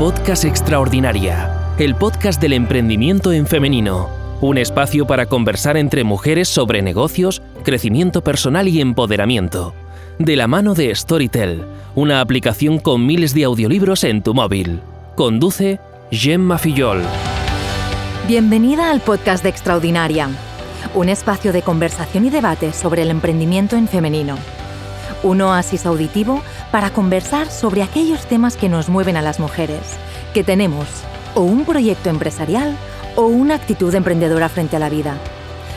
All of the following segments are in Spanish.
Podcast Extraordinaria, el podcast del emprendimiento en femenino, un espacio para conversar entre mujeres sobre negocios, crecimiento personal y empoderamiento, de la mano de Storytel, una aplicación con miles de audiolibros en tu móvil. Conduce Gemma Fillol. Bienvenida al podcast de Extraordinaria, un espacio de conversación y debate sobre el emprendimiento en femenino. Un oasis auditivo para conversar sobre aquellos temas que nos mueven a las mujeres, que tenemos o un proyecto empresarial o una actitud emprendedora frente a la vida.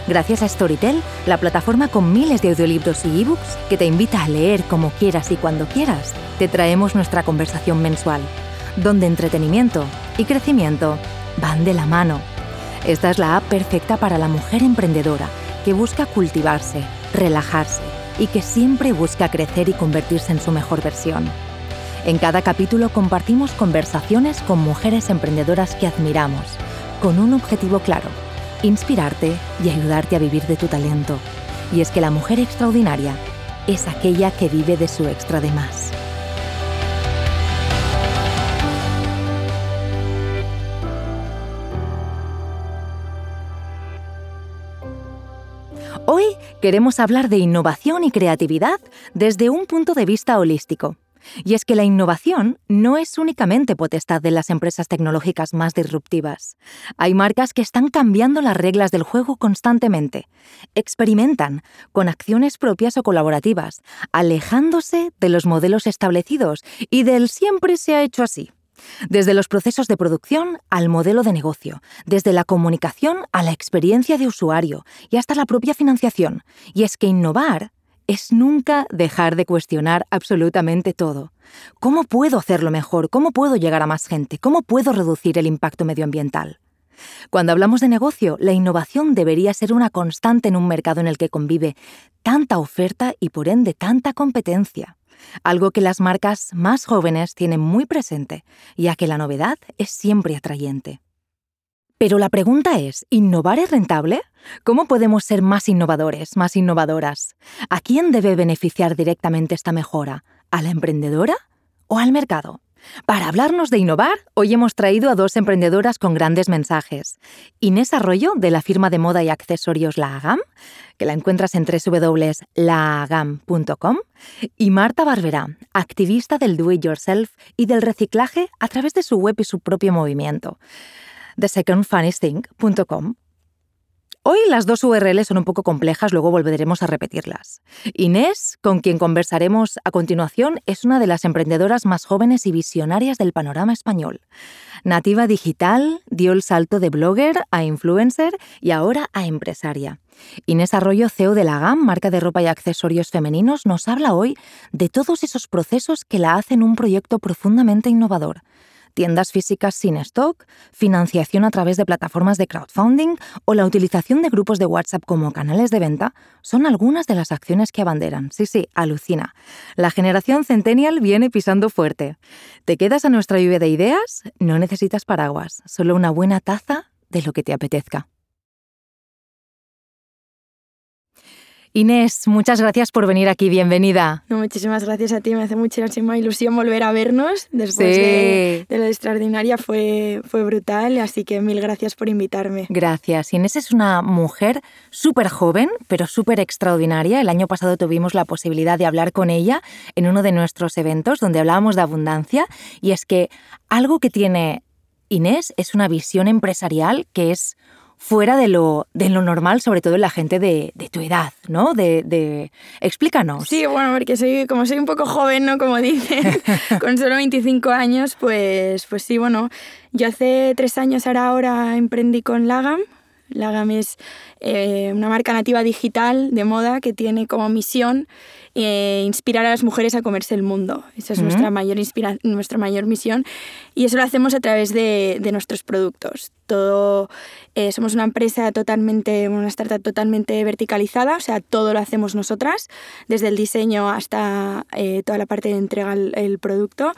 Gracias a Storytel, la plataforma con miles de audiolibros y ebooks que te invita a leer como quieras y cuando quieras, te traemos nuestra conversación mensual, donde entretenimiento y crecimiento van de la mano. Esta es la app perfecta para la mujer emprendedora que busca cultivarse, relajarse y que siempre busca crecer y convertirse en su mejor versión. En cada capítulo compartimos conversaciones con mujeres emprendedoras que admiramos, con un objetivo claro, inspirarte y ayudarte a vivir de tu talento. Y es que la mujer extraordinaria es aquella que vive de su extra de más. Hoy queremos hablar de innovación y creatividad desde un punto de vista holístico. Y es que la innovación no es únicamente potestad de las empresas tecnológicas más disruptivas. Hay marcas que están cambiando las reglas del juego constantemente. Experimentan con acciones propias o colaborativas, alejándose de los modelos establecidos y del siempre se ha hecho así. Desde los procesos de producción al modelo de negocio, desde la comunicación a la experiencia de usuario y hasta la propia financiación. Y es que innovar es nunca dejar de cuestionar absolutamente todo. ¿Cómo puedo hacerlo mejor? ¿Cómo puedo llegar a más gente? ¿Cómo puedo reducir el impacto medioambiental? Cuando hablamos de negocio, la innovación debería ser una constante en un mercado en el que convive tanta oferta y por ende tanta competencia algo que las marcas más jóvenes tienen muy presente, ya que la novedad es siempre atrayente. Pero la pregunta es, ¿innovar es rentable? ¿Cómo podemos ser más innovadores, más innovadoras? ¿A quién debe beneficiar directamente esta mejora? ¿A la emprendedora o al mercado? Para hablarnos de innovar, hoy hemos traído a dos emprendedoras con grandes mensajes. Inés Arroyo, de la firma de moda y accesorios La Agam, que la encuentras en www.laagam.com, y Marta Barberá, activista del do it yourself y del reciclaje a través de su web y su propio movimiento, thesecondfunniesthing.com. Hoy las dos URLs son un poco complejas, luego volveremos a repetirlas. Inés, con quien conversaremos a continuación, es una de las emprendedoras más jóvenes y visionarias del panorama español. Nativa digital, dio el salto de blogger a influencer y ahora a empresaria. Inés Arroyo, CEO de la GAM, marca de ropa y accesorios femeninos, nos habla hoy de todos esos procesos que la hacen un proyecto profundamente innovador tiendas físicas sin stock, financiación a través de plataformas de crowdfunding o la utilización de grupos de WhatsApp como canales de venta son algunas de las acciones que abanderan. Sí, sí, alucina. La generación Centennial viene pisando fuerte. ¿Te quedas a nuestra lluvia de ideas? No necesitas paraguas, solo una buena taza de lo que te apetezca. Inés, muchas gracias por venir aquí, bienvenida. No, muchísimas gracias a ti, me hace muchísima ilusión volver a vernos después de, de, lo extraordinaria, fue, fue brutal, así que mil gracias por invitarme. Gracias. Inés es una mujer súper joven, pero súper extraordinaria. El año pasado tuvimos la posibilidad de hablar con ella en uno de nuestros eventos donde hablábamos de abundancia y es que algo que tiene Inés es una visión empresarial que es fuera de lo, de lo normal, sobre todo en la gente de, de tu edad, ¿no? De, de, Explícanos. Sí, bueno, porque soy, como soy un poco joven, ¿no? Como dicen, con solo 25 años, pues, pues sí, bueno, yo hace tres años ahora, ahora emprendí con Lagam. Lagam es eh, una marca nativa digital de moda que tiene como misión eh, inspirar a las mujeres a comerse el mundo. Esa es nuestra, mayor nuestra mayor misión y eso lo hacemos a través de, de nuestros productos. Todo, eh, somos una empresa totalmente, una startup totalmente verticalizada, o sea, todo lo hacemos nosotras, desde el diseño hasta eh, toda la parte de entrega el, producto.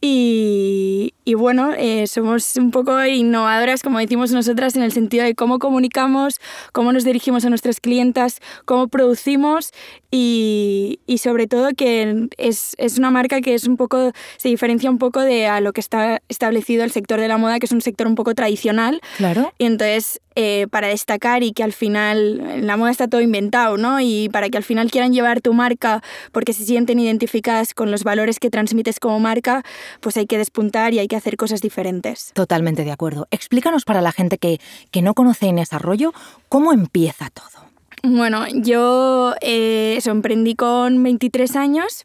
Y, y, bueno, somos un poco innovadoras, como decimos nosotras, en el sentido de cómo comunicamos, cómo nos dirigimos a nuestras clientas, cómo producimos y, y, y sobre todo que es, es, una marca que es un poco, se diferencia un poco de a lo que está establecido el sector de la moda, que es un sector un poco tradicional. Claro. Y entonces, eh, para destacar y que al final, en la moda está todo inventado, ¿no? Y para que al final quieran llevar tu marca porque se sienten identificadas con los valores que transmites como marca, pues hay que despuntar y hay que hacer cosas diferentes. Totalmente de acuerdo. Explícanos para la gente que, que no conoce Inés Arroyo, ¿cómo empieza todo? Bueno, yo eh, emprendí con 23 años.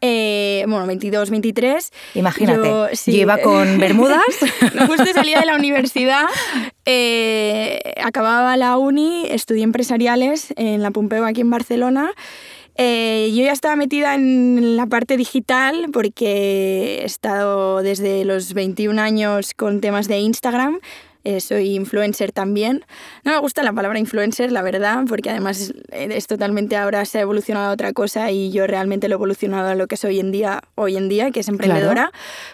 Eh, bueno, 22, 23. Imagínate, yo, iba con bermudas. justo salía de la universidad, eh, acababa la uni, estudié empresariales en la Pompeu aquí en Barcelona. Eh, yo ya estaba metida en la parte digital porque he estado desde los 21 años con temas de Instagram. Eh, soy influencer también. No me gusta la palabra influencer, la verdad, porque además es, totalmente ahora se ha evolucionado a otra cosa y yo realmente lo he evolucionado a lo que soy hoy en día, hoy en día que es emprendedora.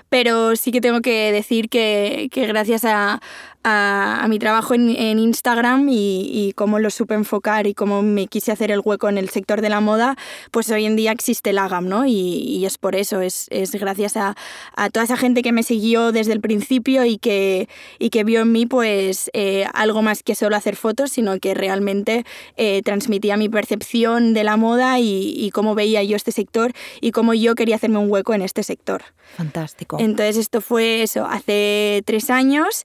Pero sí que tengo que decir que, que gracias a, a, mi trabajo en, en Instagram y, y, cómo lo supe enfocar y cómo me quise hacer el hueco en el sector de la moda, pues hoy en día existe el AGAM, ¿no? Y, y es por eso, es, es gracias a, a, toda esa gente que me siguió desde el principio y que, y que vio en mí pues eh, algo más que solo hacer fotos, sino que realmente eh, transmitía mi percepción de la moda y, y cómo veía yo este sector y cómo yo quería hacerme un hueco en este sector. Fantástico. Entonces esto fue eso, hace tres años.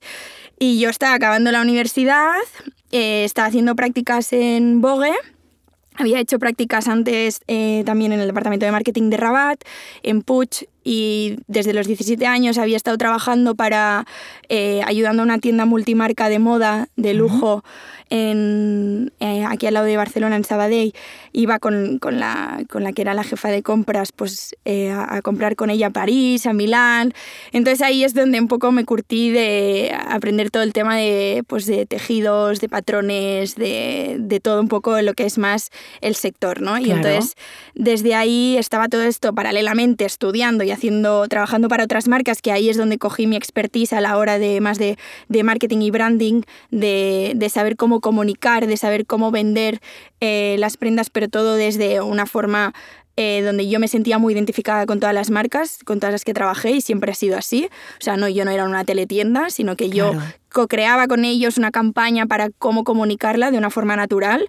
Y yo estaba acabando la universidad, eh, estaba haciendo prácticas en Vogue. Había hecho prácticas antes eh, también en el departamento de marketing de Rabat, en Puig, y desde los 17 años había estado trabajando para eh, ayudando a una tienda multimarca de moda, de lujo, en, eh, aquí al lado de Barcelona, en Sabadell, iba con, con, la, con la que era la jefa de compras pues, eh, a, a, comprar con ella a París, a Milán. Entonces ahí es donde un poco me curtí de aprender todo el tema de, pues, de tejidos, de patrones, de, de todo un poco lo que es más el sector. ¿no? Y Claro. entonces desde ahí estaba todo esto paralelamente estudiando y haciendo, trabajando para otras marcas, que ahí es donde cogí mi expertise a la hora de más de, de marketing y branding, de, de saber cómo comunicar, de saber cómo vender eh, las prendas, pero todo desde una forma eh, donde yo me sentía muy identificada con todas las marcas, con todas las que trabajé y siempre ha sido así. O sea, no, yo no era una teletienda, sino que yo co-creaba con ellos una campaña para cómo comunicarla de una forma natural.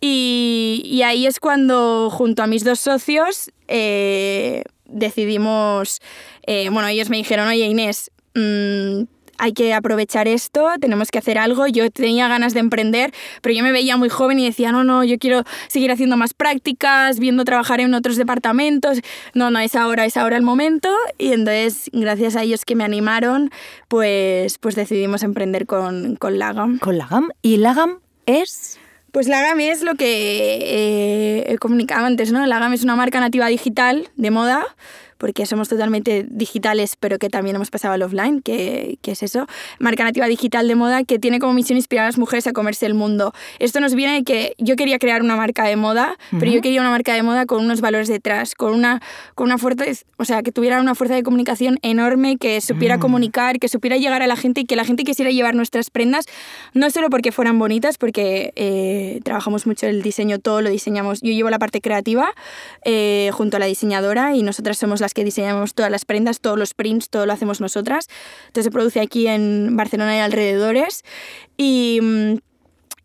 Y, y ahí es cuando, junto a mis dos socios, eh, decidimos, eh, bueno, ellos me dijeron, oye Inés, mmm, hay que aprovechar esto, tenemos que hacer algo. Yo tenía ganas de emprender, pero yo me veía muy joven y decía, no, no, yo quiero seguir haciendo más prácticas, viendo trabajar en otros departamentos. No, no, es ahora, es ahora el momento. Y entonces, gracias a ellos que me animaron, pues, pues decidimos emprender con, con Lagam. Con Lagam. ¿Y Lagam es...? Pues Lagam es lo que eh, he comunicado antes, ¿no? Lagam es una marca nativa digital de moda, porque somos totalmente digitales, pero que también hemos pasado al offline, que, que, es eso. Marca nativa digital de moda que tiene como misión inspirar a las mujeres a comerse el mundo. Esto nos viene de que yo quería crear una marca de moda, uh -huh. pero yo quería una marca de moda con unos valores detrás, con una, con una fuerza, o sea, que tuviera una fuerza de comunicación enorme, que supiera mm. comunicar, que supiera llegar a la gente y que la gente quisiera llevar nuestras prendas, no solo porque fueran bonitas, porque eh, trabajamos mucho el diseño, todo lo diseñamos. Yo llevo la parte creativa eh, junto a la diseñadora y nosotras somos las que diseñamos todas las prendas, todos los prints, todo lo hacemos nosotras. Entonces se produce aquí en Barcelona y alrededores. Y mm,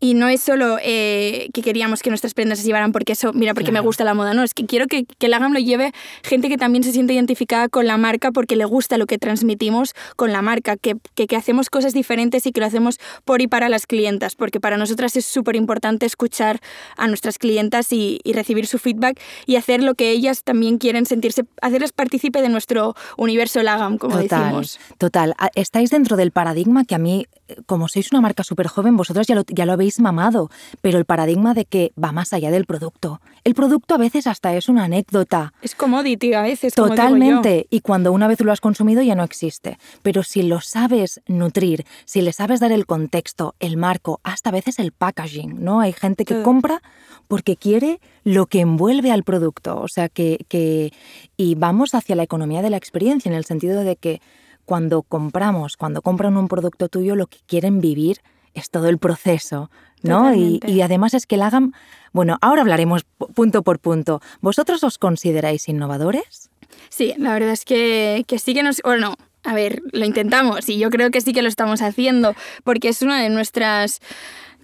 y no es solo eh, que queríamos que nuestras prendas se llevaran porque eso, mira, porque claro. me gusta la moda, no, es que quiero que, que el Agam lo lleve gente que también se siente identificada con la marca porque le gusta lo que transmitimos con la marca, que, que, que hacemos cosas diferentes y que lo hacemos por y para las clientas, porque para nosotras es súper importante escuchar a nuestras clientas y, y, recibir su feedback y hacer lo que ellas también quieren sentirse, hacerles partícipe de nuestro universo Lagam, como total, decimos. Total, estáis dentro del paradigma que a mí, como sois una marca súper joven, vosotros ya lo, ya lo habéis mamado, pero el paradigma de que va más allá del producto. El producto a veces hasta es una anécdota. Es commodity a veces. Totalmente. Y cuando una vez lo has consumido ya no existe. Pero si lo sabes nutrir, si le sabes dar el contexto, el marco, hasta a veces el packaging, ¿no? Hay gente que compra porque quiere lo que envuelve al producto. O sea que, que. Y vamos hacia la economía de la experiencia, en el sentido de que cuando compramos, cuando compran un producto tuyo, lo que quieren vivir es todo el proceso, ¿no? Y, y, además es que el AGAM, bueno, ahora hablaremos punto por punto. ¿Vosotros os consideráis innovadores? Sí, la verdad es que, que sí que nos... Bueno, a ver, lo intentamos y yo creo que sí que lo estamos haciendo porque es una de nuestras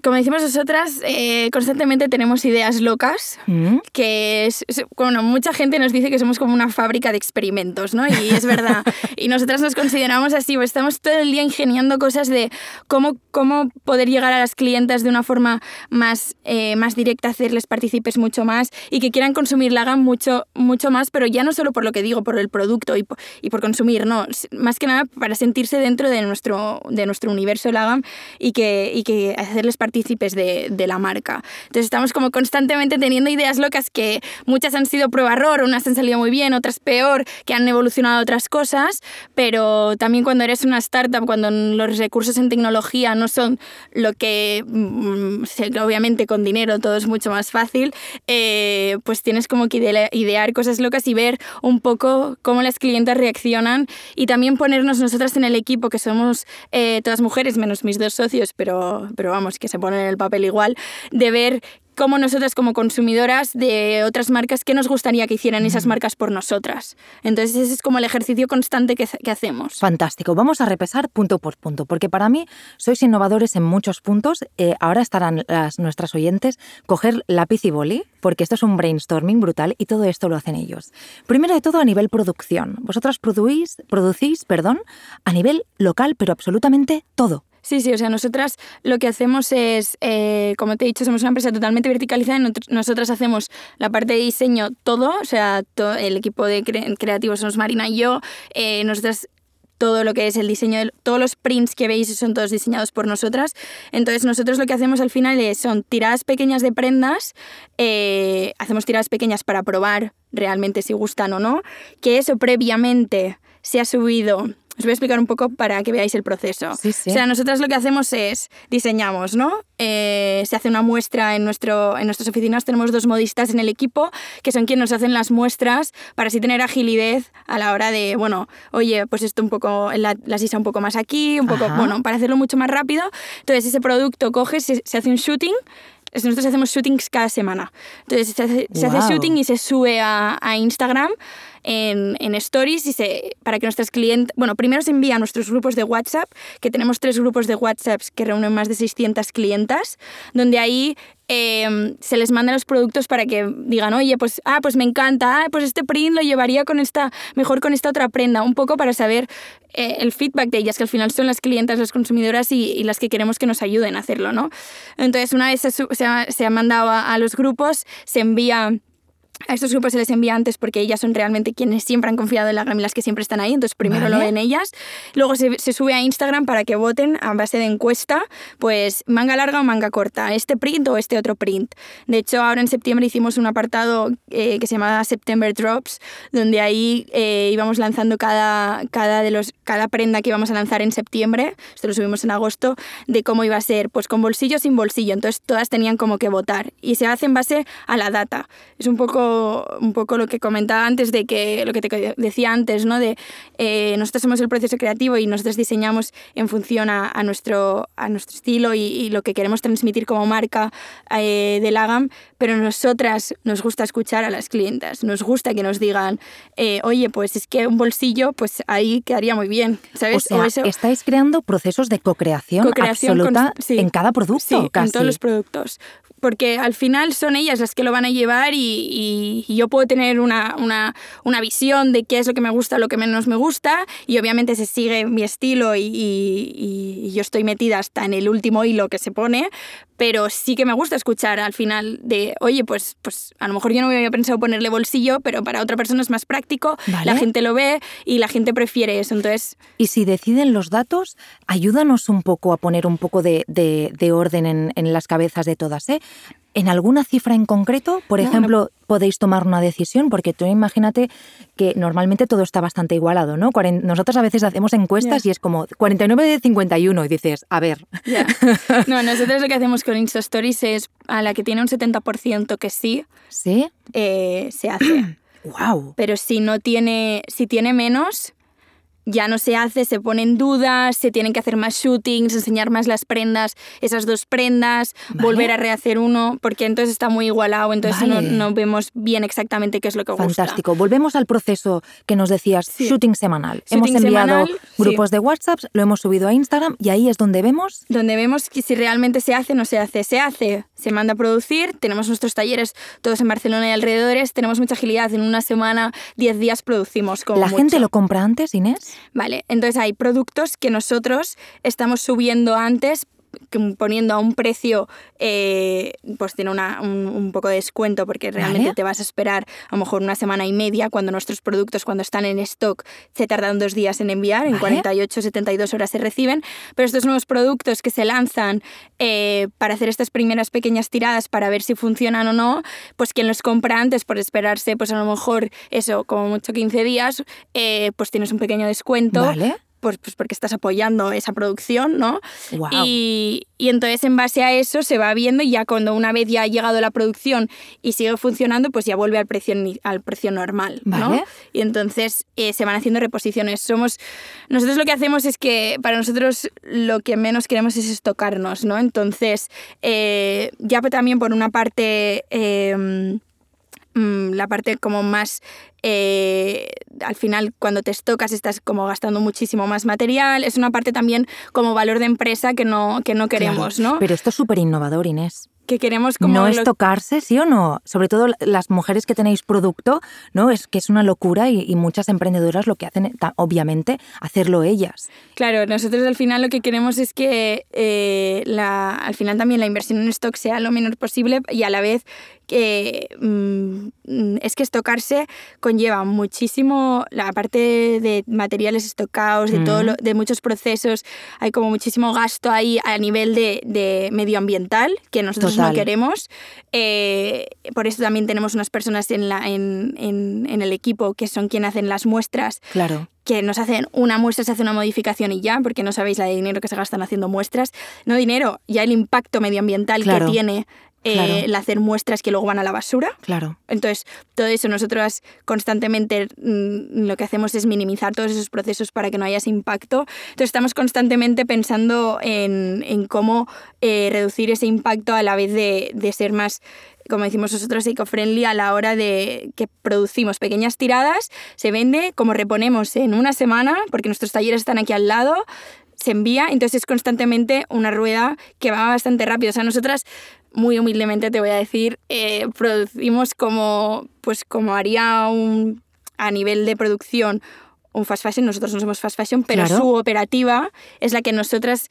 como decimos nosotras, eh, constantemente tenemos ideas locas, mm. que es, bueno, mucha gente nos dice que somos como una fábrica de experimentos, ¿no? Y es verdad. y nosotras nos consideramos así, pues estamos todo el día ingeniando cosas de cómo, cómo poder llegar a las clientas de una forma más, eh, más directa, hacerles partícipes mucho más y que quieran consumir la hagan mucho, mucho más, pero ya no solo por lo que digo, por el producto y por, y por consumir, no, más que nada para sentirse dentro de nuestro, de nuestro universo Lagam y que, y que hacerles partícipes partícipes de, de, la marca. Entonces estamos como constantemente teniendo ideas locas que muchas han sido prueba-error, unas han salido muy bien, otras peor, que han evolucionado otras cosas, pero también cuando eres una startup, cuando los recursos en tecnología no son lo que, mm, obviamente con dinero todo es mucho más fácil, eh, pues tienes como que idear cosas locas y ver un poco cómo las clientes reaccionan y también ponernos nosotras en el equipo, que somos eh, todas mujeres, menos mis dos socios, pero, pero vamos, que se ponen en el papel igual, de ver cómo nosotras como consumidoras de otras marcas, qué nos gustaría que hicieran esas marcas por nosotras. Entonces ese es como el ejercicio constante que, que, hacemos. Fantástico. Vamos a repasar punto por punto, porque para mí sois innovadores en muchos puntos. Eh, ahora estarán las, nuestras oyentes coger lápiz y boli, porque esto es un brainstorming brutal y todo esto lo hacen ellos. Primero de todo a nivel producción. Vosotras producís, producís perdón, a nivel local, pero absolutamente todo. Sí, sí, o sea, nosotras lo que hacemos es, eh, como te he dicho, somos una empresa totalmente verticalizada y nosotras hacemos la parte de diseño todo, o sea, todo, el equipo de creativos somos Marina y yo, eh, nosotras todo lo que es el diseño, de, todos los prints que veis son todos diseñados por nosotras. Entonces nosotros lo que hacemos al final es, son tiradas pequeñas de prendas, eh, hacemos tiradas pequeñas para probar realmente si gustan o no, que eso previamente se ha subido os voy a explicar un poco para que veáis el proceso. O sea, nosotros lo que hacemos es diseñamos, ¿no? Eh, se hace una muestra en, nuestro, en nuestras oficinas, tenemos dos modistas en el equipo que son quienes nos hacen las muestras para así tener agilidad a la hora de, bueno, oye, pues esto un poco, la, la sisa un poco más aquí, un poco, bueno, para hacerlo mucho más rápido. Entonces ese producto coge, se, hace un shooting, nosotros hacemos shootings cada semana. Entonces se hace, se hace shooting y se sube a, a Instagram en, en stories y se, para que nuestras clientes, bueno, primero se envía a nuestros grupos de WhatsApp, que tenemos tres grupos de WhatsApp que reúnen más de 600 clientas, donde ahí em, se les manda los productos para que digan, oye, pues, ah, pues me encanta, ah, pues este print lo llevaría con esta, mejor con esta otra prenda, un poco para saber eh, el feedback de ellas, que al final son las clientas, las consumidoras y, y, las que queremos que nos ayuden a hacerlo, ¿no? Entonces, una vez se, se, ha, se ha, mandado a, a los grupos, se envía a estos grupos se les envía antes porque ellas son realmente quienes siempre han confiado en la y las que siempre están ahí, entonces primero vale. lo ven ellas, luego se, se, sube a Instagram para que voten a base de encuesta, pues manga larga o manga corta, este print o este otro print. De hecho, ahora en septiembre hicimos un apartado eh, que se llamaba September Drops, donde ahí eh, íbamos lanzando cada, cada, de los, cada prenda que íbamos a lanzar en septiembre, esto lo subimos en agosto, de cómo iba a ser, pues con bolsillo o sin bolsillo, entonces todas tenían como que votar y se hace en base a la data. Es un poco un poco lo que comentaba antes de que lo que te decía antes, ¿no? De eh, nosotros somos el proceso creativo y nosotros diseñamos en función a, a nuestro, a nuestro estilo y, y, lo que queremos transmitir como marca eh, de Lagam, pero nosotras nos gusta escuchar a las clientas, nos gusta que nos digan, eh, oye, pues es que un bolsillo, pues ahí quedaría muy bien, ¿sabes? O sea, o eso, estáis creando procesos de co-creación, co absoluta con, sí, en cada producto, sí, casi. en todos los productos porque al final son ellas las que lo van a llevar y, y, y yo puedo tener una, una, una, visión de qué es lo que me gusta, lo que menos me gusta y obviamente se sigue mi estilo y, y, yo estoy metida hasta en el último hilo que se pone, pero sí que me gusta escuchar al final de, oye, pues, pues a lo mejor yo no me había pensado ponerle bolsillo, pero para otra persona es más práctico, ¿Vale? la gente lo ve y la gente prefiere eso. Entonces... Y si deciden los datos, ayúdanos un poco a poner un poco de, de, de orden en, en, las cabezas de todas. ¿eh? ¿En alguna cifra en concreto, por no, ejemplo, no. podéis tomar una decisión? Porque tú imagínate que normalmente todo está bastante igualado, ¿no? Nosotros a veces hacemos encuestas yeah. y es como 49 de 51 y dices, a ver. Yeah. No, nosotros lo que hacemos con Insta Stories es a la que tiene un 70% que sí, ¿Sí? Eh, se hace. wow. Pero si no tiene, si tiene menos, ya no se hace, se pone en duda, se tienen que hacer más shootings, enseñar más las prendas, esas dos prendas, volver a rehacer uno, porque entonces está muy igualado, entonces no, vemos bien exactamente qué es lo que gusta. Fantástico. Volvemos al proceso que nos decías, shooting semanal. hemos enviado grupos de WhatsApp, lo hemos subido a Instagram y ahí es donde vemos... Donde vemos que si realmente se hace o no se hace. Se hace, se manda a producir, tenemos nuestros talleres todos en Barcelona y alrededores, tenemos mucha agilidad, en una semana, 10 días producimos como ¿La gente lo compra antes, Inés? Vale, entonces hay productos que nosotros estamos subiendo antes poniendo a un precio, eh, pues tiene un, poco de descuento porque realmente te vas a esperar a lo mejor una semana y media cuando nuestros productos cuando están en stock se tardan dos días en enviar, en 48, 72 horas se reciben, pero estos nuevos productos que se lanzan eh, para hacer estas primeras pequeñas tiradas para ver si funcionan o no, pues quien los compra antes por esperarse pues a lo mejor eso, como mucho 15 días, eh, pues tienes un pequeño descuento. ¿Vale? Pues, pues porque estás apoyando esa producción, ¿no? Y, y, entonces en base a eso se va viendo y ya cuando una vez ya ha llegado la producción y sigue funcionando, pues ya vuelve al precio, al precio normal, ¿no? Y entonces eh, se van haciendo reposiciones. Somos, nosotros lo que hacemos es que para nosotros lo que menos queremos es estocarnos, ¿no? Entonces, eh, ya también por una parte... Eh, mm, la parte como más eh, al final cuando te estocas estás como gastando muchísimo más material. Es una parte también como valor de empresa que no, que no queremos, ¿no? Pero esto es súper innovador, Inés que queremos como... No es tocarse, ¿sí o no? Sobre todo las mujeres que tenéis producto, ¿no? Es que es una locura y, muchas emprendedoras lo que hacen, obviamente, hacerlo ellas. Claro, nosotros al final lo que queremos es que eh, la, al final también la inversión en stock sea lo menor posible y a la vez que mm, es que estocarse conlleva muchísimo la parte de materiales estocados, de todo mm. de muchos procesos, hay como muchísimo gasto ahí a nivel de, de medioambiental que nosotros no queremos. Eh, por eso también tenemos unas personas en, la, en, en, en, el equipo que son quienes hacen las muestras. Claro que nos hacen una muestra, se hace una modificación y ya, porque no sabéis la de dinero que se gastan haciendo muestras. No dinero, ya el impacto medioambiental que tiene eh, el hacer muestras que luego van a la basura. Claro. Entonces, todo eso nosotros constantemente mm, lo que hacemos es minimizar todos esos procesos para que no haya ese impacto. Entonces, estamos constantemente pensando en, en cómo eh, reducir ese impacto a la vez de, de ser más como decimos nosotros, eco-friendly a la hora de que producimos pequeñas tiradas, se vende, como reponemos en una semana, porque nuestros talleres están aquí al lado, se envía, entonces es constantemente una rueda que va bastante rápido. O sea, nosotras muy humildemente te voy a decir, eh, producimos como, pues como haría un, a nivel de producción un fast fashion, nosotros no somos fast fashion, pero su operativa es la que nosotras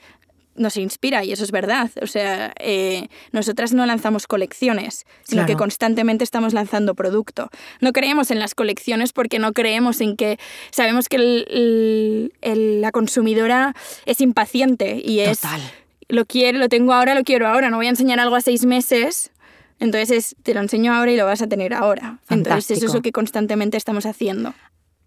nos inspira y eso es verdad. O sea, eh, nosotras no lanzamos colecciones, sino que constantemente estamos lanzando producto. No creemos en las colecciones porque no creemos en que sabemos que la consumidora es impaciente y es lo quiero, lo tengo ahora, lo quiero ahora, no voy a enseñar algo a seis meses. Entonces te lo enseño ahora y lo vas a tener ahora. Entonces eso es lo que constantemente estamos haciendo.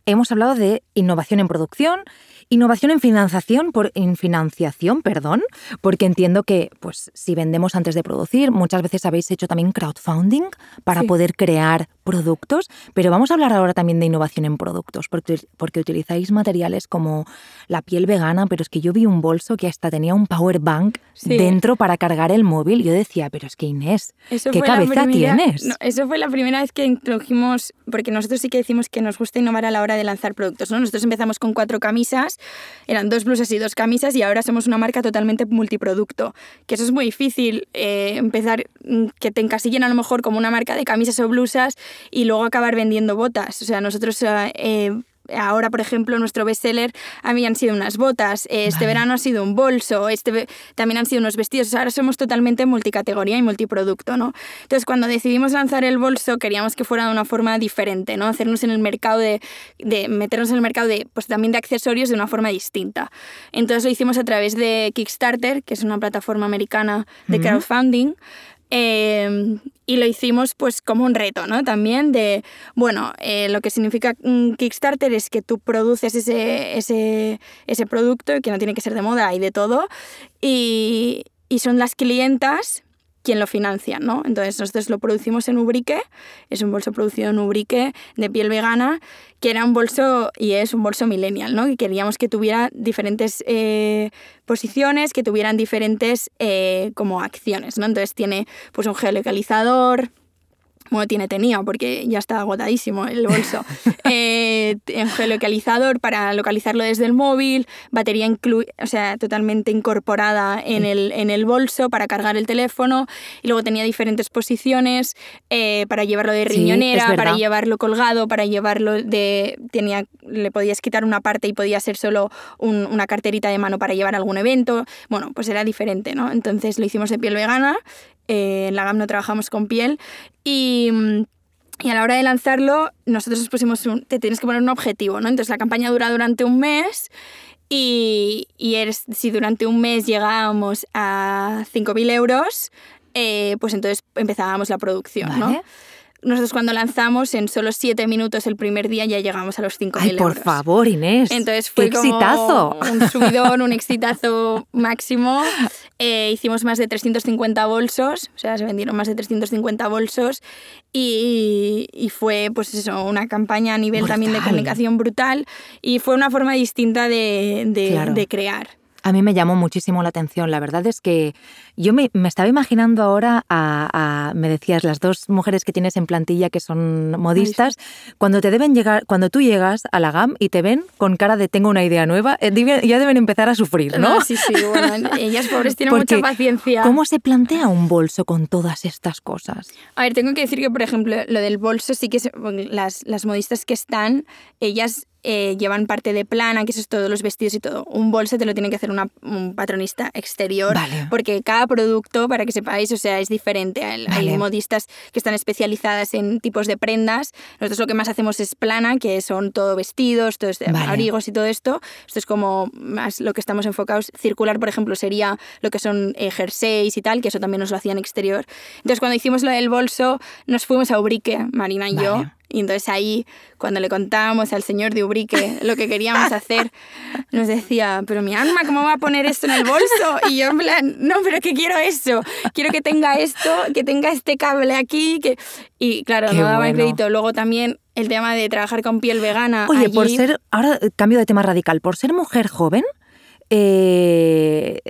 Hemos hablado de innovación en producción, Innovación en financiación, por, en financiación, perdón, porque entiendo que pues, si vendemos antes de producir, muchas veces habéis hecho también crowdfunding para poder crear productos, pero vamos a hablar ahora también de innovación en productos, porque, porque utilizáis materiales como la piel vegana, pero es que yo vi un bolso que hasta tenía un power bank dentro para cargar el móvil. Yo decía, pero es que Inés, ¿qué cabeza tienes? eso fue la primera vez que introdujimos, porque nosotros sí que decimos que nos gusta innovar a la hora de lanzar productos. ¿no? Nosotros empezamos con cuatro camisas eran dos blusas y dos camisas y ahora somos una marca totalmente multiproducto. Que eso es muy difícil, eh, empezar mm, que te encasillen a lo mejor como una marca de camisas o blusas y luego acabar vendiendo botas. O sea, nosotros... Eh, ahora, por ejemplo, nuestro bestseller habían sido unas botas, este verano ha sido un bolso, este también han sido unos vestidos. Ahora somos totalmente multicategoría y multiproducto, ¿no? Entonces, cuando decidimos lanzar el bolso, queríamos que fuera de una forma diferente, ¿no? Hacernos en el mercado de, de meternos en el mercado de, pues también de accesorios de una forma distinta. Entonces lo hicimos a través de Kickstarter, que es una plataforma americana de crowdfunding. Em, y lo hicimos pues como un reto, ¿no? También de, bueno, eh, lo que significa Kickstarter es que tú produces ese, ese, ese producto, que no tiene que ser de moda y de todo, y, y son las clientas quien lo financia, ¿no? Entonces nosotros lo producimos en Ubrique, es un bolso producido en Ubrique de piel vegana, que era un bolso y es un bolso millennial, ¿no? Y queríamos que tuviera diferentes eh, posiciones, que tuvieran diferentes eh, como acciones, ¿no? Entonces tiene pues un geolocalizador, bueno, tiene, tenía, porque ya está agotadísimo el bolso. eh, geolocalizador para localizarlo desde el móvil, batería o sea, totalmente incorporada en el, en el bolso para cargar el teléfono, y luego tenía diferentes posiciones eh, para llevarlo de riñonera, para llevarlo colgado, para llevarlo de... Tenía, le podías quitar una parte y podía ser solo una carterita de mano para llevar algún evento. Bueno, pues era diferente, ¿no? Entonces lo hicimos de piel vegana eh, en la GAM no trabajamos con piel y, y, a la hora de lanzarlo nosotros nos pusimos un, te tienes que poner un objetivo, ¿no? Entonces la campaña dura durante un mes y, y eres, si durante un mes llegábamos a 5.000 euros, eh, pues entonces empezábamos la producción, ¿no? Nosotros cuando lanzamos, en solo siete minutos el primer día ya llegamos a los 5.000 euros. por favor, Inés. Entonces fue ¡Qué exitazo! un subidón, un exitazo máximo. Eh, hicimos más de 350 bolsos, o sea, se vendieron más de 350 bolsos y, y fue, pues eso, una campaña a nivel también de comunicación brutal y fue una forma distinta de, de, de crear. A mí me llamó muchísimo la atención. La verdad es que yo me, estaba imaginando ahora a, me decías, las dos mujeres que tienes en plantilla que son modistas, cuando te deben llegar, cuando tú llegas a la GAM y te ven con cara de tengo una idea nueva, eh, ya deben empezar a sufrir, ¿no? sí, sí, bueno, ellas pobres tienen mucha paciencia. ¿Cómo se plantea un bolso con todas estas cosas? A ver, tengo que decir que, por ejemplo, lo del bolso sí que las, las modistas que están, ellas eh, llevan parte de plana, que eso es todos los vestidos y todo. Un bolso te lo tiene que hacer una, un patronista exterior, porque cada producto, para que sepáis, o sea, es diferente. Hay, modistas que están especializadas en tipos de prendas. Nosotros lo que más hacemos es plana, que son todo vestidos, todo este, abrigos y todo esto. Esto es como más lo que estamos enfocados. Circular, por ejemplo, sería lo que son eh, jerseys y tal, que eso también nos lo hacían exterior. Entonces, cuando hicimos lo del bolso, nos fuimos a Ubrique, Marina y yo y entonces ahí, cuando le contábamos al señor de Ubrique lo que queríamos hacer, nos decía, pero mi alma, ¿cómo va a poner esto en el bolso? Y yo en plan, no, pero que quiero eso, quiero que tenga esto, que tenga este cable aquí. Que... Y claro, no daba crédito. Luego también el tema de trabajar con piel vegana. Oye, por ser, ahora cambio de tema radical, por ser mujer joven, eh,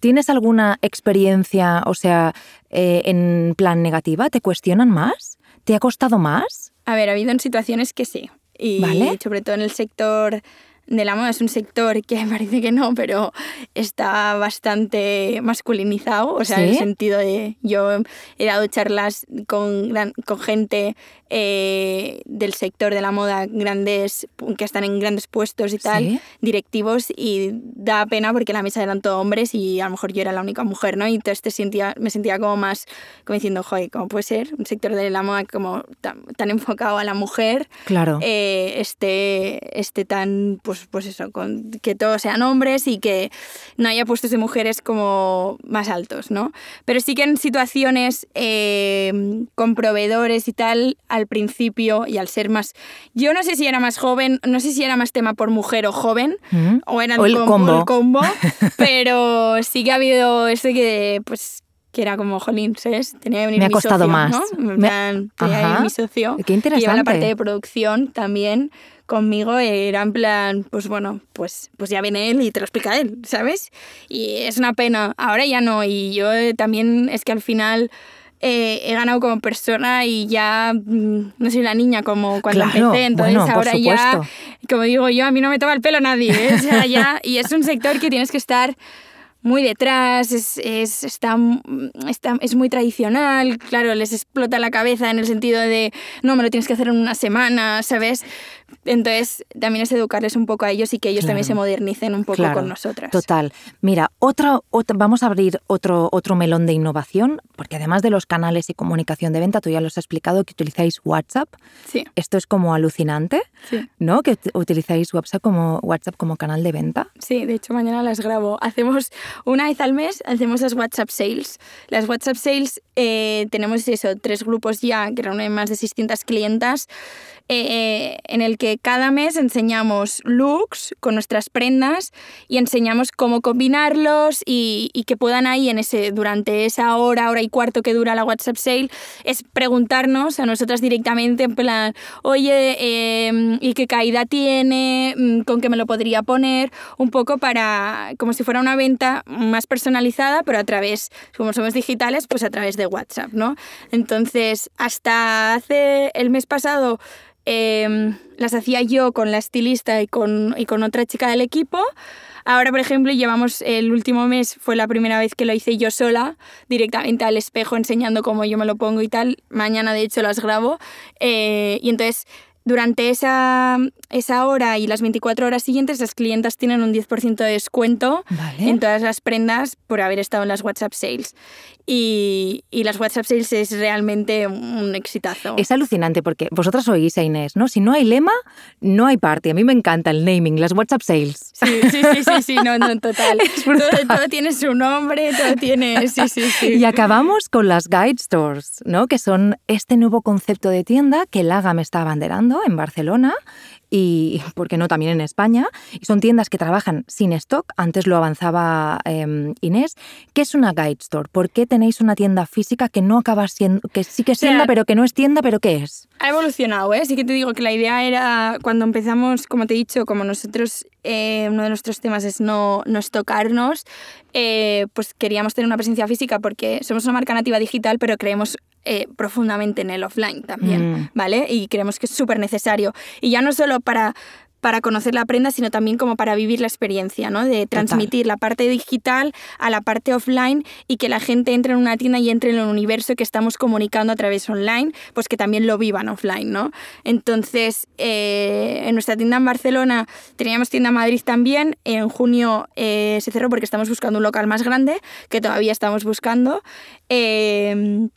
¿tienes alguna experiencia, o sea, eh, en plan negativa? ¿Te cuestionan más? ¿Te ha costado más? A ver, ha habido en situaciones que sí. Y sobre todo en el sector de la moda es un sector que parece que no, pero está bastante masculinizado, o sea, en el sentido de yo he dado charlas con, con gente eh, del sector de la moda, grandes que están en grandes puestos y tal, directivos, y da pena porque la mesa eran todos hombres y a lo mejor yo era la única mujer, ¿no? Y entonces te sentía, me sentía como más, como diciendo, joder, ¿cómo puede ser un sector de la moda como tan, enfocado a la mujer? Claro. Eh, este, este tan, pues, pues eso, con, que todos sean hombres y que no haya puestos de mujeres como más altos, ¿no? Pero sí que en situaciones eh, con proveedores y tal, al principio y al ser más... Yo no sé si era más joven, no sé si era más tema por mujer o joven, mm. o era el, combo, el combo pero sí que ha habido eso que, pues, que era como, jolín, ¿sabes? Tenía que venir Me ha mi costado socio, más. ¿no? tenía que mi socio. Qué interesante. Que lleva la parte de producción también conmigo era en plan, pues bueno, pues, pues ya viene él y te lo explica él, ¿sabes? Y es una pena. Ahora ya no. Y yo también es que al final eh, he ganado como persona y ya mm, no soy la niña como cuando empecé. Entonces ahora ya, como digo yo, a mí no me toma el pelo nadie. ¿eh? O sea, ya, y es un sector que tienes que estar muy detrás, es, es, está, está, es muy tradicional, claro, les explota la cabeza en el sentido de, no, me lo tienes que hacer en una semana, ¿sabes? Entonces, también es educarles un poco a ellos y que ellos también se modernicen un poco con nosotras. Total. Mira, otra, vamos a abrir otro, otro melón de innovación, porque además de los canales y comunicación de venta, tú ya lo has explicado que utilizáis WhatsApp. Sí. Esto es como alucinante, sí. ¿no? Que utilizáis WhatsApp como, WhatsApp como canal de venta. Sí, de hecho mañana las grabo. Hacemos una vez al mes, hacemos las WhatsApp Sales. Las WhatsApp Sales eh, tenemos eso, tres grupos ya, que reúnen más de 600 clientas, eh, en el que cada mes enseñamos looks con nuestras prendas y enseñamos cómo combinarlos y, que puedan ahí en ese, durante esa hora, hora y cuarto que dura la WhatsApp Sale, es preguntarnos a nosotras directamente en plan, oye, em, ¿y qué caída tiene? Mm, ¿Con qué me lo podría poner? Un poco para, como si fuera una venta más personalizada, pero a través, como somos digitales, pues a través de WhatsApp, ¿no? Entonces, hasta hace el mes pasado Em, las hacía yo con la estilista y con, y con otra chica del equipo. Ahora, por ejemplo, llevamos el último mes, fue la primera vez que lo hice yo sola, directamente al espejo enseñando cómo yo me lo pongo y tal. Mañana, de hecho, las grabo. Eh, y entonces durante esa, esa hora y las 24 horas siguientes, las clientas tienen un 10% de descuento en todas las prendas por haber estado en las WhatsApp Sales. Y, y, las WhatsApp Sales es realmente un exitazo. Es alucinante porque vosotras oís a Inés, ¿no? Si no hay lema, no hay party. A mí me encanta el naming, las WhatsApp Sales. Sí, sí, sí, sí, sí no, no, total. todo, todo, tiene su nombre, todo tiene... Sí, sí, sí. Y acabamos con las Guide Stores, ¿no? Que son este nuevo concepto de tienda que Laga me está abanderando en Barcelona y, ¿por qué no?, también en España. Y son tiendas que trabajan sin stock, antes lo avanzaba em, Inés. ¿Qué es una guide store? ¿Por qué tenéis una tienda física que no acaba siendo, que sí que es tienda, pero que no es tienda, pero qué es? Ha evolucionado, ¿eh? Sí que te digo que la idea era, cuando empezamos, como te he dicho, como nosotros, eh, uno de nuestros temas es no, no estocarnos, eh, pues queríamos tener una presencia física porque somos una marca nativa digital, pero creemos eh, profundamente en el offline también, mm. ¿vale? Y creemos que es súper necesario. Y ya no solo para para conocer la prenda, sino también como para vivir la experiencia, ¿no? De transmitir la parte digital a la parte offline y que la gente entre en una tienda y entre en el universo que estamos comunicando a través online, pues que también lo vivan offline, ¿no? Entonces, eh, en nuestra tienda en Barcelona teníamos tienda en Madrid también, en junio eh, se cerró porque estamos buscando un local más grande, que todavía estamos buscando. Eh,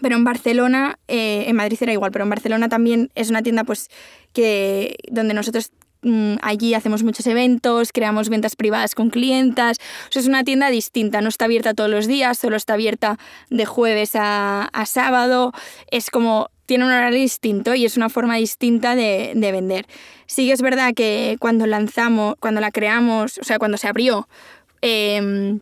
pero en Barcelona, eh, en Madrid era igual, pero en Barcelona también es una tienda pues que donde nosotros mm, allí hacemos muchos eventos, creamos ventas privadas con clientas. Es una tienda distinta, no está abierta todos los días, solo está abierta de jueves a, sábado. Es como, tiene un horario distinto y es una forma distinta de, vender. Sí que es verdad que cuando lanzamos, cuando la creamos, o sea, cuando se abrió, em,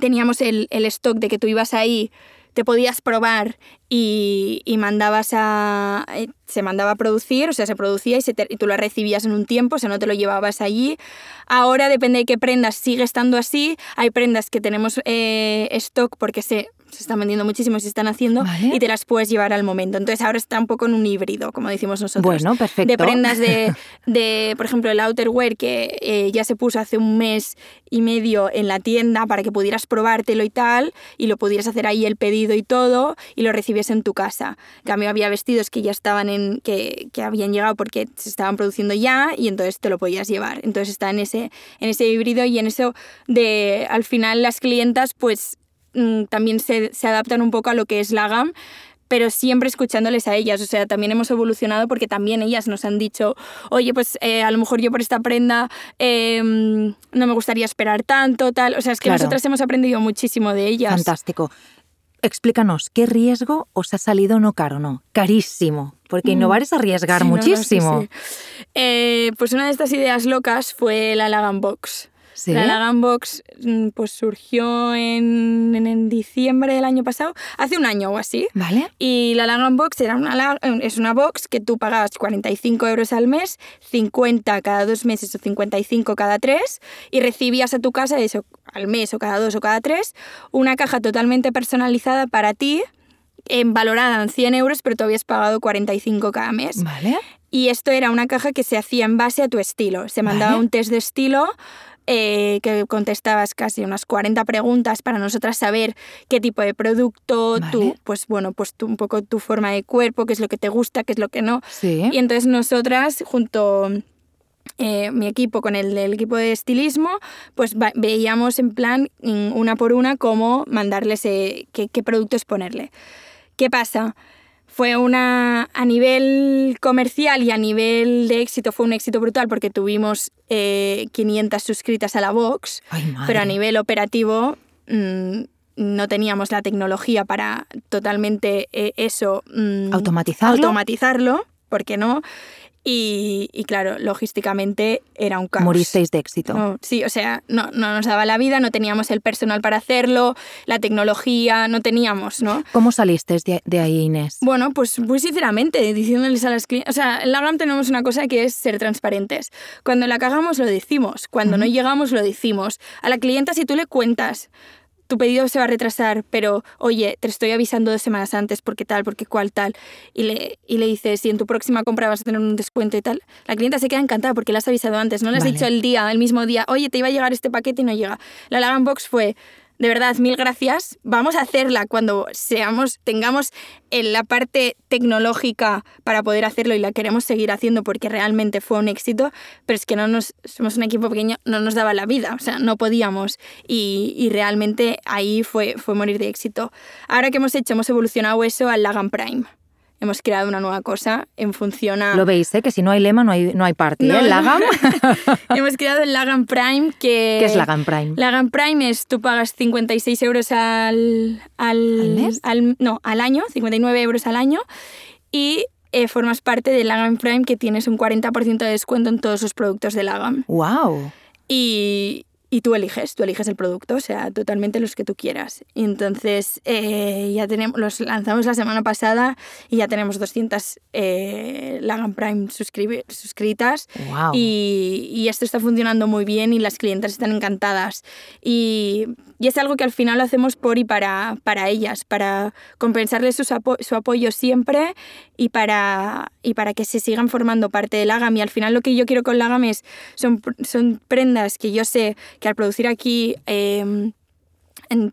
teníamos el, el stock de que tú ibas ahí te podías probar y, mandabas a. Eh, se mandaba a producir, o sea, se producía y, se y, tú lo recibías en un tiempo, o sea, no te lo llevabas allí. Ahora depende de qué prendas sigue estando así. Hay prendas que tenemos eh, stock porque se se están vendiendo muchísimo, se están haciendo y te las puedes llevar al momento. Entonces ahora está un poco en un híbrido, como decimos nosotros. Bueno, perfecto. De prendas de, de por ejemplo, el outerwear que eh, ya se puso hace un mes y medio en la tienda para que pudieras probártelo y tal, y lo pudieras hacer ahí el pedido y todo, y lo recibías en tu casa. En cambio había vestidos que ya estaban en, que, que habían llegado porque se estaban produciendo ya, y entonces te lo podías llevar. Entonces está en ese, en ese híbrido y en eso de al final las clientas pues también se, se, adaptan un poco a lo que es la GAM, pero siempre escuchándoles a ellas. O sea, también hemos evolucionado porque también ellas nos han dicho, oye, pues eh, a lo mejor yo por esta prenda em, no me gustaría esperar tanto, tal. O sea, es que nosotras hemos aprendido muchísimo de ellas. Fantástico. Explícanos, ¿qué riesgo os ha salido no caro, no? Carísimo. Porque innovar es arriesgar muchísimo. Eh, pues una de estas ideas locas fue la Lagan Box. La Lagan Box mm, pues surgió en, en, diciembre del año pasado, hace un año o así. Vale. Y la Lagan Box era una, es una box que tú pagabas 45 euros al mes, 50 cada dos meses o 55 cada tres, y recibías a tu casa eso al mes o cada dos o cada tres, una caja totalmente personalizada para ti, en, valorada en 100 euros, pero tú habías pagado 45 cada mes. Vale. Y esto era una caja que se hacía en base a tu estilo. Se mandaba un test de estilo eh, que contestabas casi unas 40 preguntas para nosotras saber qué tipo de producto, tú, pues bueno, pues un poco tu forma de cuerpo, qué es lo que te gusta, qué es lo que no. Sí. Y entonces nosotras, junto eh, mi equipo con el del equipo de estilismo, pues veíamos en plan, una por una, cómo mandarles eh, qué, qué productos ponerle. ¿Qué pasa? Fue una, a nivel comercial y a nivel de éxito, fue un éxito brutal porque tuvimos 500 eh, suscritas a la Vox, pero a nivel operativo mm, no teníamos la tecnología para totalmente eh, eso. Mm, automatizarlo. Automatizarlo, ¿por qué no? Y, y, claro, logísticamente era un caos. Moristeis de éxito. No, sí, o sea, no, no nos daba la vida, no teníamos el personal para hacerlo, la tecnología, no teníamos, ¿no? ¿Cómo salisteis de, de ahí, Inés? Bueno, pues muy sinceramente, diciéndoles a las clientes... O sea, en Lagram tenemos una cosa que es ser transparentes. Cuando la cagamos, lo decimos. Cuando no llegamos, lo decimos. A la clienta, si tú le cuentas tu pedido se va a retrasar, pero oye, te estoy avisando dos semanas antes porque tal, porque cual tal, y le, y le dices, si en tu próxima compra vas a tener un descuento y tal, la clienta se queda encantada porque le has avisado antes, no le has dicho el día, el mismo día, oye, te iba a llegar este paquete y no llega. La Lagan Box fue, de verdad, mil gracias. Vamos a hacerla cuando seamos, tengamos en la parte tecnológica para poder hacerlo y la queremos seguir haciendo porque realmente fue un éxito, pero es que no nos, somos un equipo pequeño, no nos daba la vida, o sea, no podíamos y, y realmente ahí fue, fue morir de éxito. Ahora que hemos hecho, hemos evolucionado eso al Lagan Prime hemos creado una nueva cosa en función a... Lo veis, ¿eh? que si no hay lema no hay, no hay party, no, ¿eh? Lagam. hemos creado el Lagan Prime que... ¿Qué es Lagan Prime? Lagan Prime es, tú pagas 56 euros al... ¿Al, ¿Al mes? Al, no, al año, 59 euros al año y eh, formas parte del Lagan Prime que tienes un 40% de descuento en todos los productos de Lagan. ¡Wow! Y, y tú eliges, tú eliges el producto, o sea, totalmente los que tú quieras. Y entonces eh, ya tenemos, los lanzamos la semana pasada y ya tenemos 200 eh, Lagan Prime suscritas. Wow. Y, y, esto está funcionando muy bien y las clientas están encantadas. Y, y, es algo que al final lo hacemos por y para, para ellas, para compensarles su, su apoyo siempre y para, y para que se sigan formando parte de Lagam. Y al final lo que yo quiero con Lagam es, son, son prendas que yo sé que al producir aquí, eh,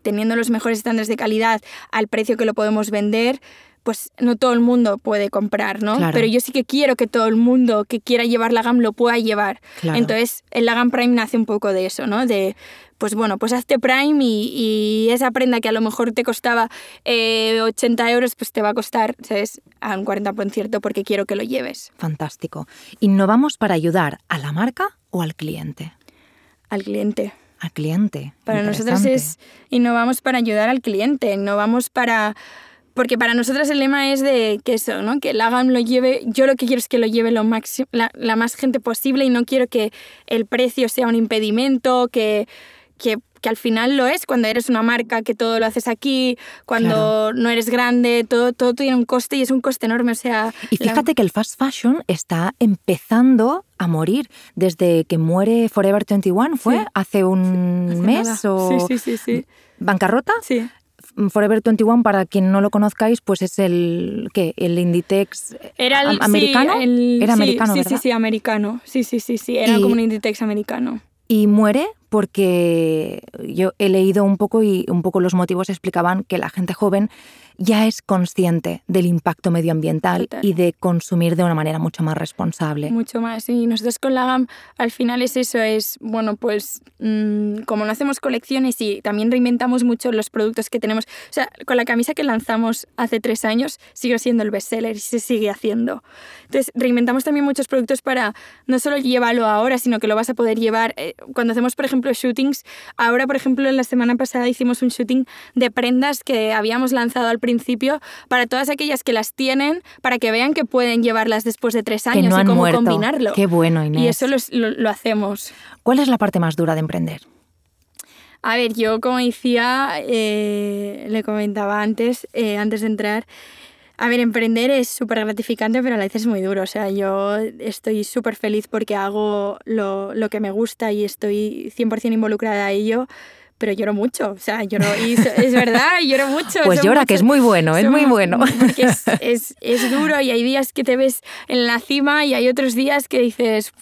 teniendo los mejores estándares de calidad al precio que lo podemos vender, pues no todo el mundo puede comprar, ¿no? Claro. Pero yo sí que quiero que todo el mundo que quiera llevar la GAM lo pueda llevar. Claro. Entonces, el Lagan Prime nace un poco de eso, ¿no? De, pues bueno, pues hazte Prime y, y, esa prenda que a lo mejor te costaba eh, 80 euros, pues te va a costar, ¿sabes? A un 40% porque quiero que lo lleves. Fantástico. ¿Innovamos para ayudar a la marca o al cliente? Al cliente. Al cliente. Para nosotros es innovamos para ayudar al cliente, innovamos para porque para nosotros el lema es de que eso, ¿no? Que el Lagan lo lleve, yo lo que quiero es que lo lleve lo máximo, la, la, más gente posible y no quiero que el precio sea un impedimento, que, que, que, al final lo es cuando eres una marca, que todo lo haces aquí, cuando claro. no eres grande, todo, todo tiene un coste y es un coste enorme, o sea... Y fíjate la... que el fast fashion está empezando a morir desde que muere Forever 21, ¿fue? Sí. ¿Hace un Hace mes nada. o...? Sí, sí, sí, sí. ¿Bancarrota? Sí. Forever 21, para quien no lo conozcáis, pues es el ¿qué? El Inditex era el, americano. Sí, el, era sí, americano, sí, ¿verdad? Sí, sí, americano. Sí, sí, sí, sí. Era y, como un Inditex americano. Y muere porque yo he leído un poco y un poco los motivos explicaban que la gente joven ya es consciente del impacto medioambiental Total. y de consumir de una manera mucho más responsable. Mucho más. Y nosotros con la GAM al final es eso, es, bueno, pues mmm, como no hacemos colecciones y también reinventamos mucho los productos que tenemos, o sea, con la camisa que lanzamos hace tres años sigue siendo el bestseller y se sigue haciendo. Entonces, reinventamos también muchos productos para no solo llevarlo ahora, sino que lo vas a poder llevar. Eh, cuando hacemos, por ejemplo, shootings, ahora, por ejemplo, la semana pasada hicimos un shooting de prendas que habíamos lanzado al principio para todas aquellas que las tienen, para que vean que pueden llevarlas después de tres años no y cómo muerto. combinarlo. Qué bueno, Inés. Y eso lo, lo, lo, hacemos. ¿Cuál es la parte más dura de emprender? A ver, yo como decía, eh, le comentaba antes, eh, antes de entrar, a ver, emprender es súper gratificante, pero a la vez es muy duro. O sea, yo estoy súper feliz porque hago lo, lo, que me gusta y estoy 100% involucrada a ello pero lloro mucho, o sea, lloro, y es verdad, lloro mucho. Pues llora, que es muy bueno, es muy bueno. Es, es, es, duro y hay días que te ves en la cima y hay otros días que dices,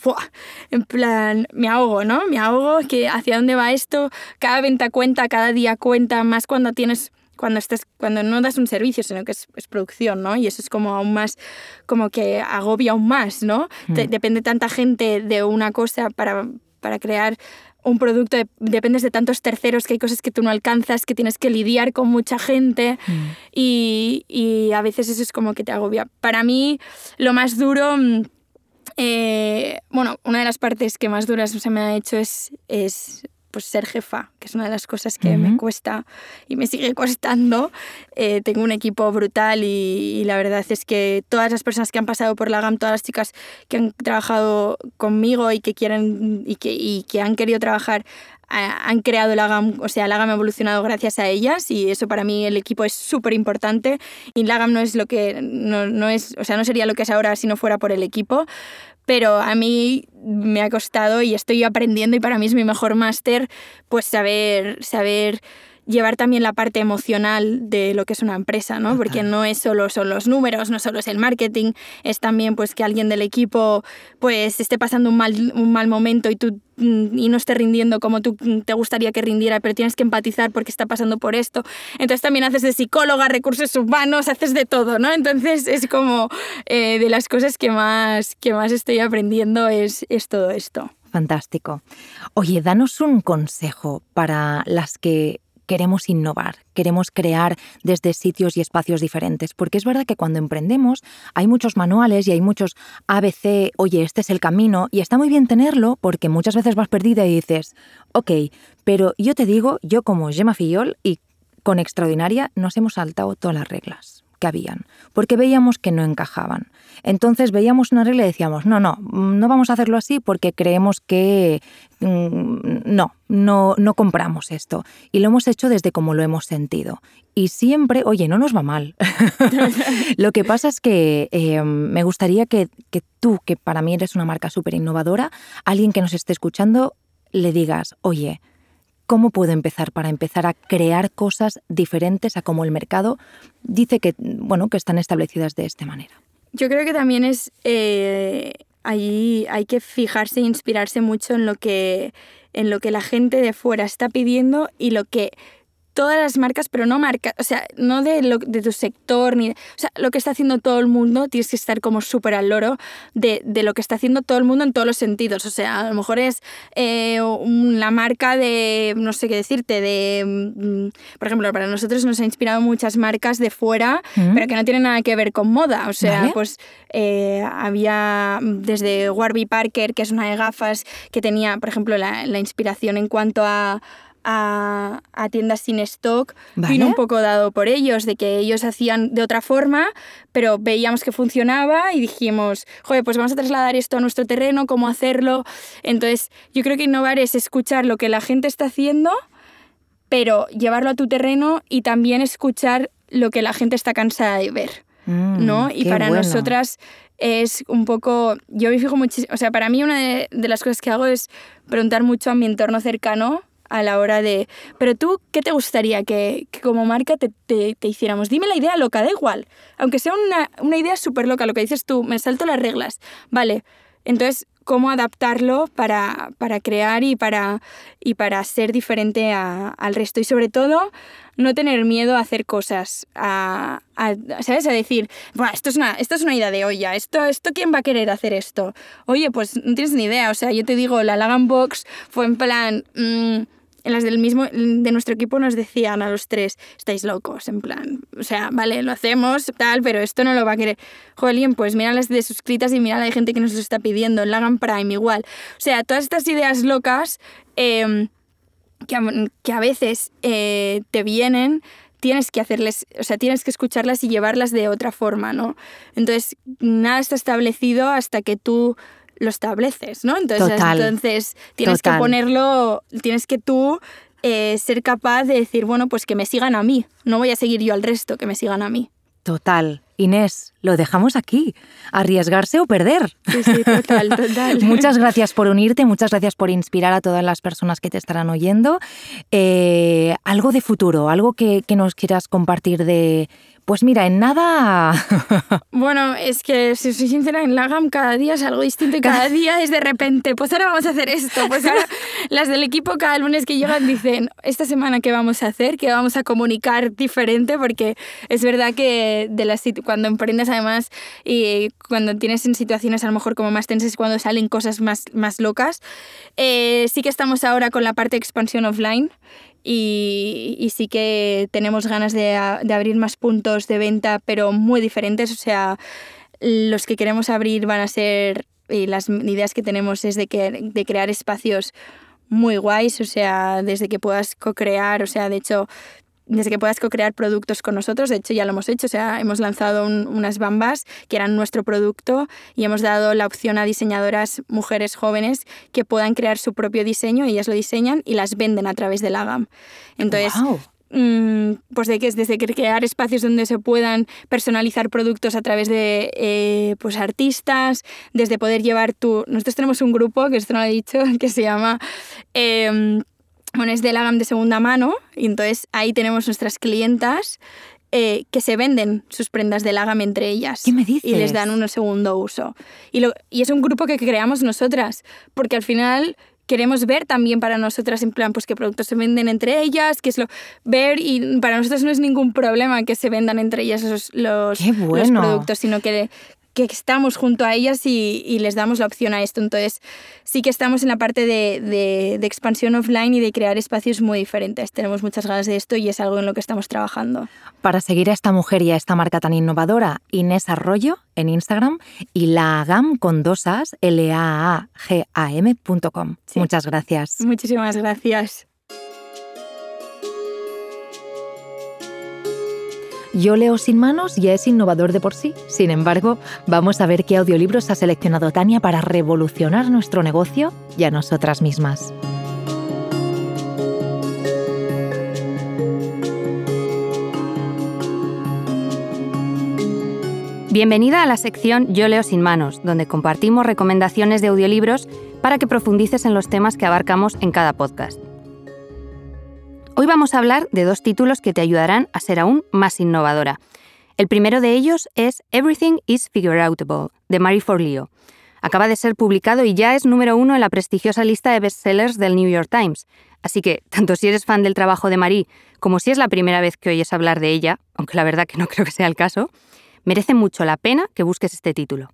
en plan, me ahogo, ¿no? Me ahogo, que hacia dónde va esto, cada venta cuenta, cada día cuenta, más cuando tienes cuando estás cuando no das un servicio sino que es, es, producción no y eso es como aún más como que agobia aún más no mm. Te, depende tanta gente de una cosa para para crear un producto, de, dependes de tantos terceros, que hay cosas que tú no alcanzas, que tienes que lidiar con mucha gente mm. y, y, a veces eso es como que te agobia. Para mí lo más duro, eh, bueno, una de las partes que más duras se me ha hecho es, es pues ser jefa, que es una de las cosas que me cuesta y me sigue costando. Eh, tengo un equipo brutal y, la verdad es que todas las personas que han pasado por la GAM, todas las chicas que han trabajado conmigo y que quieren y que, y que han querido trabajar han creado la GAM, o sea, la GAM ha evolucionado gracias a ellas y eso para mí el equipo es súper importante y la GAM no es lo que, no, no, es, o sea, no sería lo que es ahora si no fuera por el equipo, pero a mí me ha costado y estoy aprendiendo y para mí es mi mejor máster, pues saber, saber llevar también la parte emocional de lo que es una empresa, ¿no? Porque no es solo son los números, no solo es el marketing, es también pues que alguien del equipo pues esté pasando un mal, un mal momento y tú mm, y no esté rindiendo como tú te gustaría que rindiera, pero tienes que empatizar porque está pasando por esto. Entonces también haces de psicóloga, recursos humanos, haces de todo, ¿no? Entonces es como eh, de las cosas que más, que más estoy aprendiendo es, es todo esto. Fantástico. Oye, danos un consejo para las que queremos innovar, queremos crear desde sitios y espacios diferentes, porque es verdad que cuando emprendemos hay muchos manuales y hay muchos ABC, oye, este es el camino, y está muy bien tenerlo porque muchas veces vas perdida y dices, ok, pero yo te digo, yo como Gemma Fillol y con Extraordinaria nos hemos saltado todas las reglas habían, porque veíamos que no encajaban. Entonces veíamos una regla y decíamos, no, no, no vamos a hacerlo así porque creemos que mm, no, no, no compramos esto. Y lo hemos hecho desde como lo hemos sentido. Y siempre, oye, no nos va mal. lo que pasa es que eh, me gustaría que, que tú, que para mí eres una marca súper innovadora, alguien que nos esté escuchando, le digas, oye, ¿Cómo puedo empezar para empezar a crear cosas diferentes a como el mercado dice que, bueno, que están establecidas de esta manera? Yo creo que también es eh, ahí hay que fijarse e inspirarse mucho en lo que en lo que la gente de fuera está pidiendo y lo que todas las marcas, pero no marcas, o sea, no de, lo, de tu sector, ni, o sea, lo que está haciendo todo el mundo, tienes que estar como súper al loro de, de, lo que está haciendo todo el mundo en todos los sentidos. O sea, a lo mejor es eh, la marca de, no sé qué decirte, de, mm, por ejemplo, para nosotros nos ha inspirado muchas marcas de fuera, pero que no tienen nada que ver con moda. O sea, pues eh, había desde Warby Parker, que es una de gafas, que tenía, por ejemplo, la, la inspiración en cuanto a a, tiendas sin stock vino un poco dado por ellos, de que ellos hacían de otra forma, pero veíamos que funcionaba y dijimos, joder, pues vamos a trasladar esto a nuestro terreno, cómo hacerlo. Entonces, yo creo que innovar es escuchar lo que la gente está haciendo, pero llevarlo a tu terreno y también escuchar lo que la gente está cansada de ver. Mm, ¿no? Y para nosotras es un poco, yo me fijo muchísimo, o sea, para mí una de, de, las cosas que hago es preguntar mucho a mi entorno cercano a la hora de, pero tú, ¿qué te gustaría que, como marca te, te, hiciéramos? Dime la idea loca, da igual. Aunque sea una, una idea súper loca, lo que dices tú, me salto las reglas. Vale, entonces, ¿cómo adaptarlo para, para crear y para, y para ser diferente al resto? Y sobre todo, no tener miedo a hacer cosas, a, ¿sabes? A decir, esto, es una, esto es una idea de olla, esto, esto, ¿quién va a querer hacer esto? Oye, pues no tienes ni idea, o sea, yo te digo, la Lagan Box fue en plan... Mm, en las del mismo, de nuestro equipo nos decían a los tres, estáis locos, en plan, o sea, vale, lo hacemos, tal, pero esto no lo va a querer. Joder, pues mira las de suscritas y mira la gente que nos lo está pidiendo, en Lagan Prime igual. O sea, todas estas ideas locas em, que, a, que, a, veces eh, te vienen, tienes que hacerles, o sea, tienes que escucharlas y llevarlas de otra forma, ¿no? Entonces, nada está establecido hasta que tú lo estableces, ¿no? Entonces, entonces tienes que ponerlo, tienes que tú eh, ser capaz de decir, bueno, pues que me sigan a mí, no voy a seguir yo al resto, que me sigan a mí. Total. Inés, lo dejamos aquí. Arriesgarse o perder. Sí, sí, total, total. muchas gracias por unirte, muchas gracias por inspirar a todas las personas que te estarán oyendo. Eh, algo de futuro, algo que, que nos quieras compartir de pues mira, en nada... bueno, es que si soy sincera, en Lagam cada día es algo distinto y cada día es de repente, pues ahora vamos a hacer esto. Pues ahora las del equipo cada lunes que llegan dicen, esta semana qué vamos a hacer, qué vamos a comunicar diferente, porque es verdad que de las, cuando emprendes además y cuando tienes en situaciones a lo mejor como más tensas, cuando salen cosas más, más locas, eh, sí que estamos ahora con la parte de expansión offline y, sí que tenemos ganas de, abrir más puntos de venta, pero muy diferentes. O sea, los que queremos abrir van a ser, y las ideas que tenemos es de, que, de crear espacios muy guays, o sea, desde que puedas co-crear, o sea, de hecho, desde que puedas co-crear productos con nosotros, de hecho ya lo hemos hecho, o sea, hemos lanzado unas bambas que eran nuestro producto y hemos dado la opción a diseñadoras mujeres jóvenes que puedan crear su propio diseño, ellas lo diseñan y las venden a través de la GAM. Entonces, Mm, pues de que es desde crear espacios donde se puedan personalizar productos a través de eh, pues artistas, desde poder llevar tu... Nosotros tenemos un grupo, que esto no lo he dicho, que se llama... Eh, bueno, es de la GAM de segunda mano, y entonces ahí tenemos nuestras clientas eh, que se venden sus prendas de Lagam entre ellas. ¿Qué me dices? Y les dan un segundo uso. Y, lo, y es un grupo que creamos nosotras, porque al final queremos ver también para nosotras en plan pues qué productos se venden entre ellas, qué es lo ver y para nosotros no es ningún problema que se vendan entre ellas esos, los, los productos, sino que que estamos junto a ellas y, les damos la opción a esto. Entonces, sí que estamos en la parte de, de, expansión offline y de crear espacios muy diferentes. Tenemos muchas ganas de esto y es algo en lo que estamos trabajando. Para seguir a esta mujer y a esta marca tan innovadora, Inés Arroyo en Instagram y la GAM con dos As, l a a g a m.com. Muchas gracias. Muchísimas gracias. Yo leo sin manos ya es innovador de por sí. Sin embargo, vamos a ver qué audiolibros ha seleccionado Tania para revolucionar nuestro negocio y a nosotras mismas. Bienvenida a la sección Yo leo sin manos, donde compartimos recomendaciones de audiolibros para que profundices en los temas que abarcamos en cada podcast. Hoy vamos a hablar de dos títulos que te ayudarán a ser aún más innovadora. El primero de ellos es Everything is Figureoutable, de Marie Forleo. Acaba de ser publicado y ya es número uno en la prestigiosa lista de bestsellers del New York Times. Así que, tanto si eres fan del trabajo de Marie como si es la primera vez que oyes hablar de ella, aunque la verdad que no creo que sea el caso, merece mucho la pena que busques este título.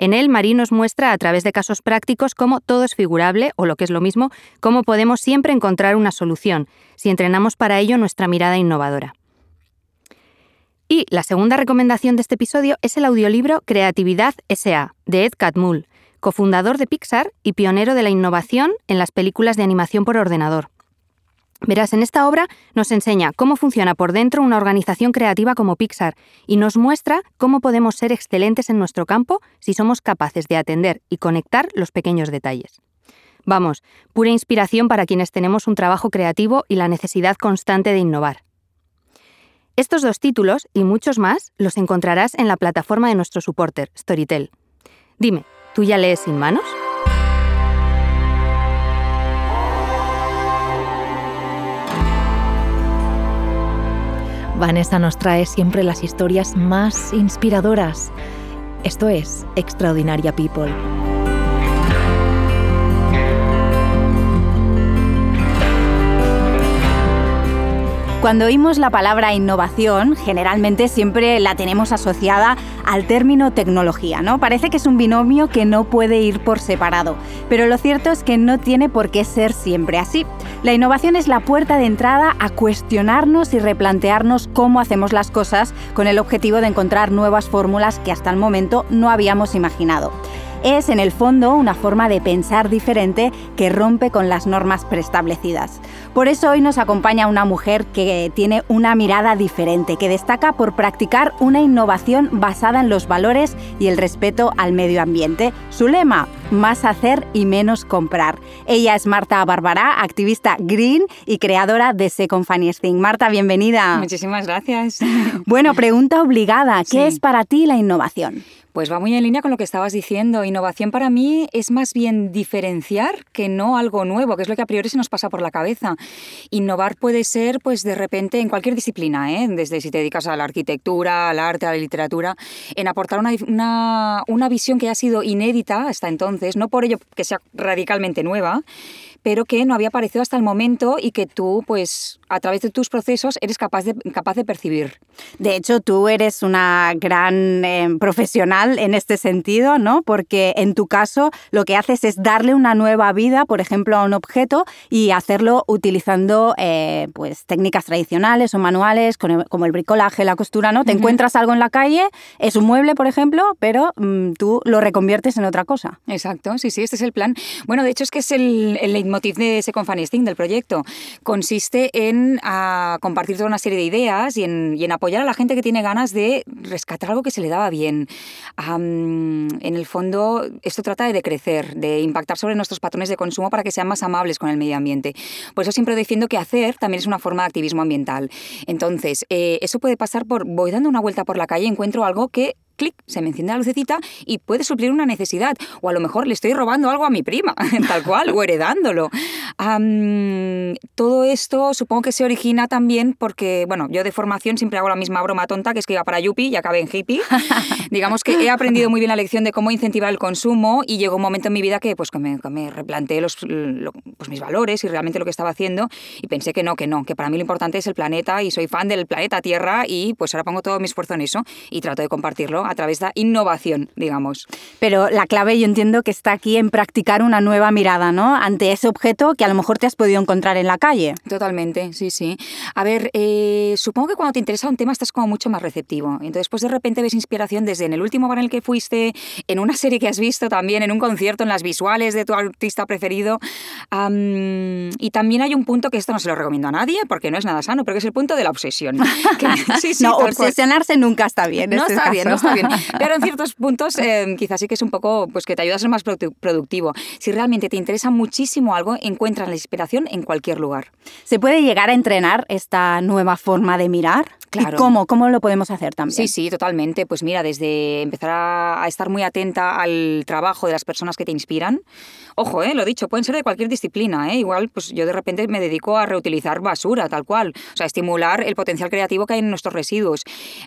En él, Marie nos muestra a través de casos prácticos cómo todo es figurable, o lo que es lo mismo, cómo podemos siempre encontrar una solución, si entrenamos para ello nuestra mirada innovadora. Y la segunda recomendación de este episodio es el audiolibro Creatividad SA, de Ed Catmull, cofundador de Pixar y pionero de la innovación en las películas de animación por ordenador. Verás, en esta obra nos enseña cómo funciona por dentro una organización creativa como Pixar y nos muestra cómo podemos ser excelentes en nuestro campo si somos capaces de atender y conectar los pequeños detalles. Vamos, pura inspiración para quienes tenemos un trabajo creativo y la necesidad constante de innovar. Estos dos títulos y muchos más los encontrarás en la plataforma de nuestro supporter, Storytel. Dime, ¿tú ya lees sin manos? Vanessa nos trae siempre las historias más inspiradoras. Esto es Extraordinaria People. Cuando oímos la palabra innovación, generalmente siempre la tenemos asociada al término tecnología, ¿no? Parece que es un binomio que no puede ir por separado, pero lo cierto es que no tiene por qué ser siempre así. La innovación es la puerta de entrada a cuestionarnos y replantearnos cómo hacemos las cosas con el objetivo de encontrar nuevas fórmulas que hasta el momento no habíamos imaginado es en el fondo una forma de pensar diferente que rompe con las normas preestablecidas. Por eso hoy nos acompaña una mujer que tiene una mirada diferente, que destaca por practicar una innovación basada en los valores y el respeto al medio ambiente. Su lema, más hacer y menos comprar. Ella es Marta Barbará, activista green y creadora de Second Funniest Thing. Marta, bienvenida. Muchísimas gracias. Bueno, pregunta obligada, ¿qué es para ti la innovación? Pues va muy en línea con lo que estabas diciendo. Innovación para mí es más bien diferenciar que no algo nuevo, que es lo que a priori se nos pasa por la cabeza. Innovar puede ser, pues de repente, en cualquier disciplina, ¿eh? desde si te dedicas a la arquitectura, al arte, a la literatura, en aportar una, una, una visión que ha sido inédita hasta entonces, no por ello que sea radicalmente nueva, pero que no había aparecido hasta el momento y que tú, pues, a través de tus procesos eres capaz de, capaz de percibir. De hecho, tú eres una gran eh, profesional en este sentido, ¿no? Porque en tu caso lo que haces es darle una nueva vida, por ejemplo, a un objeto y hacerlo utilizando eh, pues, técnicas tradicionales o manuales, como el bricolaje, la costura, ¿no? Te encuentras algo en la calle, es un mueble, por ejemplo, pero mm, tú lo reconviertes en otra cosa. Exacto Exacto, sí, sí, este es el plan. Bueno, de hecho es que es el, el leitmotiv de Second Funny del proyecto. Consiste en a, compartir toda una serie de ideas y en, y en, apoyar a la gente que tiene ganas de rescatar algo que se le daba bien. Um, en el fondo, esto trata de crecer, de impactar sobre nuestros patrones de consumo para que sean más amables con el medio ambiente. Por eso siempre defiendo que hacer también es una forma de activismo ambiental. Entonces, eh, eso puede pasar por, voy dando una vuelta por la calle, encuentro algo que clic, se me enciende la lucecita y puede suplir una necesidad. O a lo mejor le estoy robando algo a mi prima, tal cual, o heredándolo. Um, todo esto supongo que se origina también porque, bueno, yo de formación siempre hago la misma broma tonta, que es que iba para Yupi y acabé en hippie. Digamos que he aprendido muy bien la lección de cómo incentivar el consumo y llegó un momento en mi vida que, pues, que me, que me replanteé los, pues, mis valores y realmente lo que estaba haciendo y pensé que no, que no, que para mí lo importante es el planeta y soy fan del planeta Tierra y pues ahora pongo todo mi esfuerzo en eso y trato de compartirlo a través de innovación, digamos. Pero la clave yo entiendo que está aquí en practicar una nueva mirada, ¿no? Ante ese objeto que a lo mejor te has podido encontrar en la calle. Totalmente, sí, sí. A ver, eh, supongo que cuando te interesa un tema estás como mucho más receptivo. Entonces, pues de repente ves inspiración desde en el último bar en el que fuiste, en una serie que has visto también, en un concierto, en las visuales de tu artista preferido. Um, y también hay un punto que esto no se lo recomiendo a nadie porque no es nada sano, pero que es el punto de la obsesión. Que, sí, sí, no, obsesionarse nunca está bien. No está bien, no está bien. Pero en ciertos puntos eh, quizás sí que es un poco, pues que te ayuda a ser más productivo. Si realmente te interesa muchísimo algo, encuentras la inspiración en cualquier lugar. ¿Se puede llegar a entrenar esta nueva forma de mirar? Claro. ¿Y cómo? ¿Cómo lo podemos hacer también? Sí, sí, totalmente. Pues mira, desde empezar a, estar muy atenta al trabajo de las personas que te inspiran. Ojo, eh, lo dicho, pueden ser de cualquier disciplina. Eh. Igual, pues yo de repente me dedico a reutilizar basura, tal cual. O sea, estimular el potencial creativo que hay en nuestros residuos.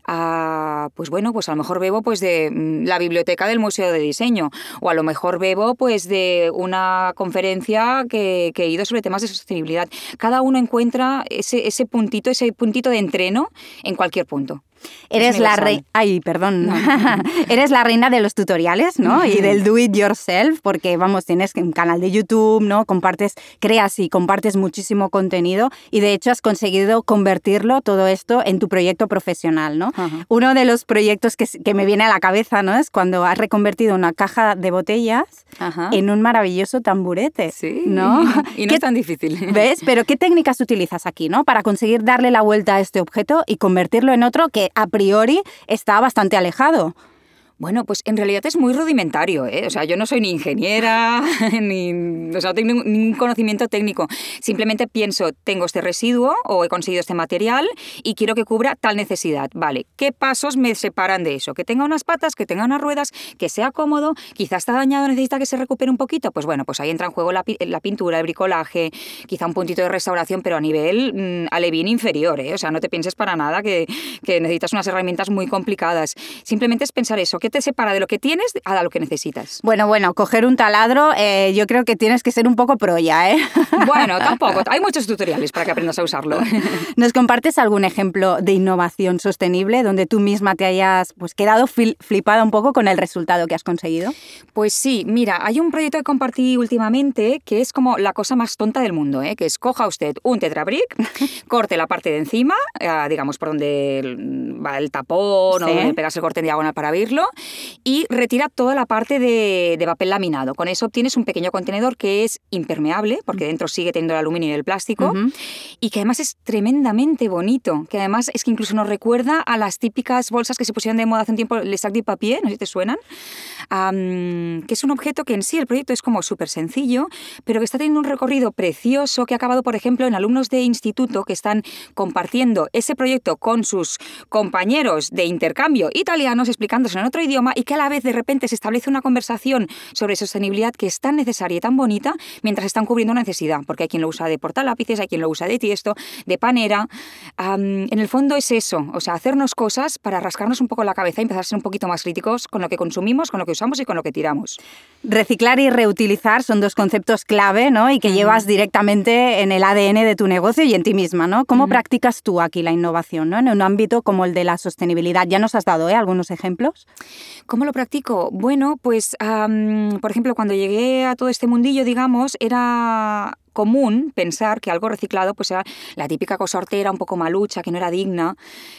Ah, pues bueno, pues a lo mejor bebo pues de mm, la biblioteca del Museo de Diseño o a lo mejor bebo pues de una conferencia que, que he ido sobre temas de sostenibilidad. Cada uno encuentra ese, ese puntito, ese puntito de entreno en cualquier punto. Eres la reina. Ay, perdón. Eres la reina de los tutoriales, ¿no? Y del do it yourself, porque vamos, tienes un canal de YouTube, ¿no? Compartes, creas y compartes muchísimo contenido y de hecho has conseguido convertirlo todo esto en tu proyecto profesional, ¿no? Uno de los proyectos que, que, me viene a la cabeza, ¿no? Es cuando has reconvertido una caja de botellas en un maravilloso tamburete. Sí. ¿No? Y no es tan difícil. ¿Ves? Pero ¿qué técnicas utilizas aquí, ¿no? Para conseguir darle la vuelta a este objeto y convertirlo en otro que a priori está bastante alejado. Bueno, pues en realidad es muy rudimentario, ¿eh? O sea, yo no soy ni ingeniera, ni, o sea, no tengo ningún conocimiento técnico. Simplemente pienso, tengo este residuo o he conseguido este material y quiero que cubra tal necesidad. Vale, ¿qué pasos me separan de eso? Que tenga unas patas, que tenga unas ruedas, que sea cómodo, quizás está dañado, necesita que se recupere un poquito. Pues bueno, pues ahí entra en juego la, pintura, el bricolaje, quizá un puntito de restauración, pero a nivel mmm, alevín inferior, ¿eh? O sea, no te pienses para nada que, que necesitas unas herramientas muy complicadas. Simplemente es pensar eso, ¿qué te separa de lo que tienes a lo que necesitas. Bueno, bueno, coger un taladro, eh, yo creo que tienes que ser un poco pro ya, ¿eh? Bueno, tampoco. Hay muchos tutoriales para que aprendas a usarlo. ¿Nos compartes algún ejemplo de innovación sostenible donde tú misma te hayas pues, quedado flipada un poco con el resultado que has conseguido? Pues sí, mira, hay un proyecto que compartí últimamente que es como la cosa más tonta del mundo, ¿eh? que es coja usted un tetrabric, corte la parte de encima, eh, digamos por donde va el tapón o donde pegas el corte en diagonal para abrirlo, y retira toda la parte de, papel laminado. Con eso obtienes un pequeño contenedor que es impermeable, porque dentro sigue teniendo el aluminio y el plástico, y que además es tremendamente bonito, que además es que incluso nos recuerda a las típicas bolsas que se pusieron de moda hace un tiempo, les sac de papier, no sé si te suenan, que es un objeto que en sí el proyecto es como súper sencillo, pero que está teniendo un recorrido precioso que ha acabado, por ejemplo, en alumnos de instituto que están compartiendo ese proyecto con sus compañeros de intercambio italianos, explicándose en otro idioma y que a la vez de repente se establece una conversación sobre sostenibilidad que es tan necesaria y tan bonita mientras están cubriendo una necesidad, porque hay quien lo usa de portalápices, hay quien lo usa de tiesto, de panera. en el fondo es eso, o sea, hacernos cosas para rascarnos un poco la cabeza y empezar a ser un poquito más críticos con lo que consumimos, con lo que usamos y con lo que tiramos. Reciclar y reutilizar son dos conceptos clave, ¿no? Y que llevas directamente en el ADN de tu negocio y en ti misma, ¿no? ¿Cómo practicas tú aquí la innovación, ¿no? En un ámbito como el de la sostenibilidad. Ya nos has dado ¿eh? algunos ejemplos. ¿Cómo lo practico? Bueno, pues, por ejemplo, cuando llegué a todo este mundillo, digamos, era común pensar que algo reciclado pues era la típica cosa hortera, un poco malucha, que no era digna,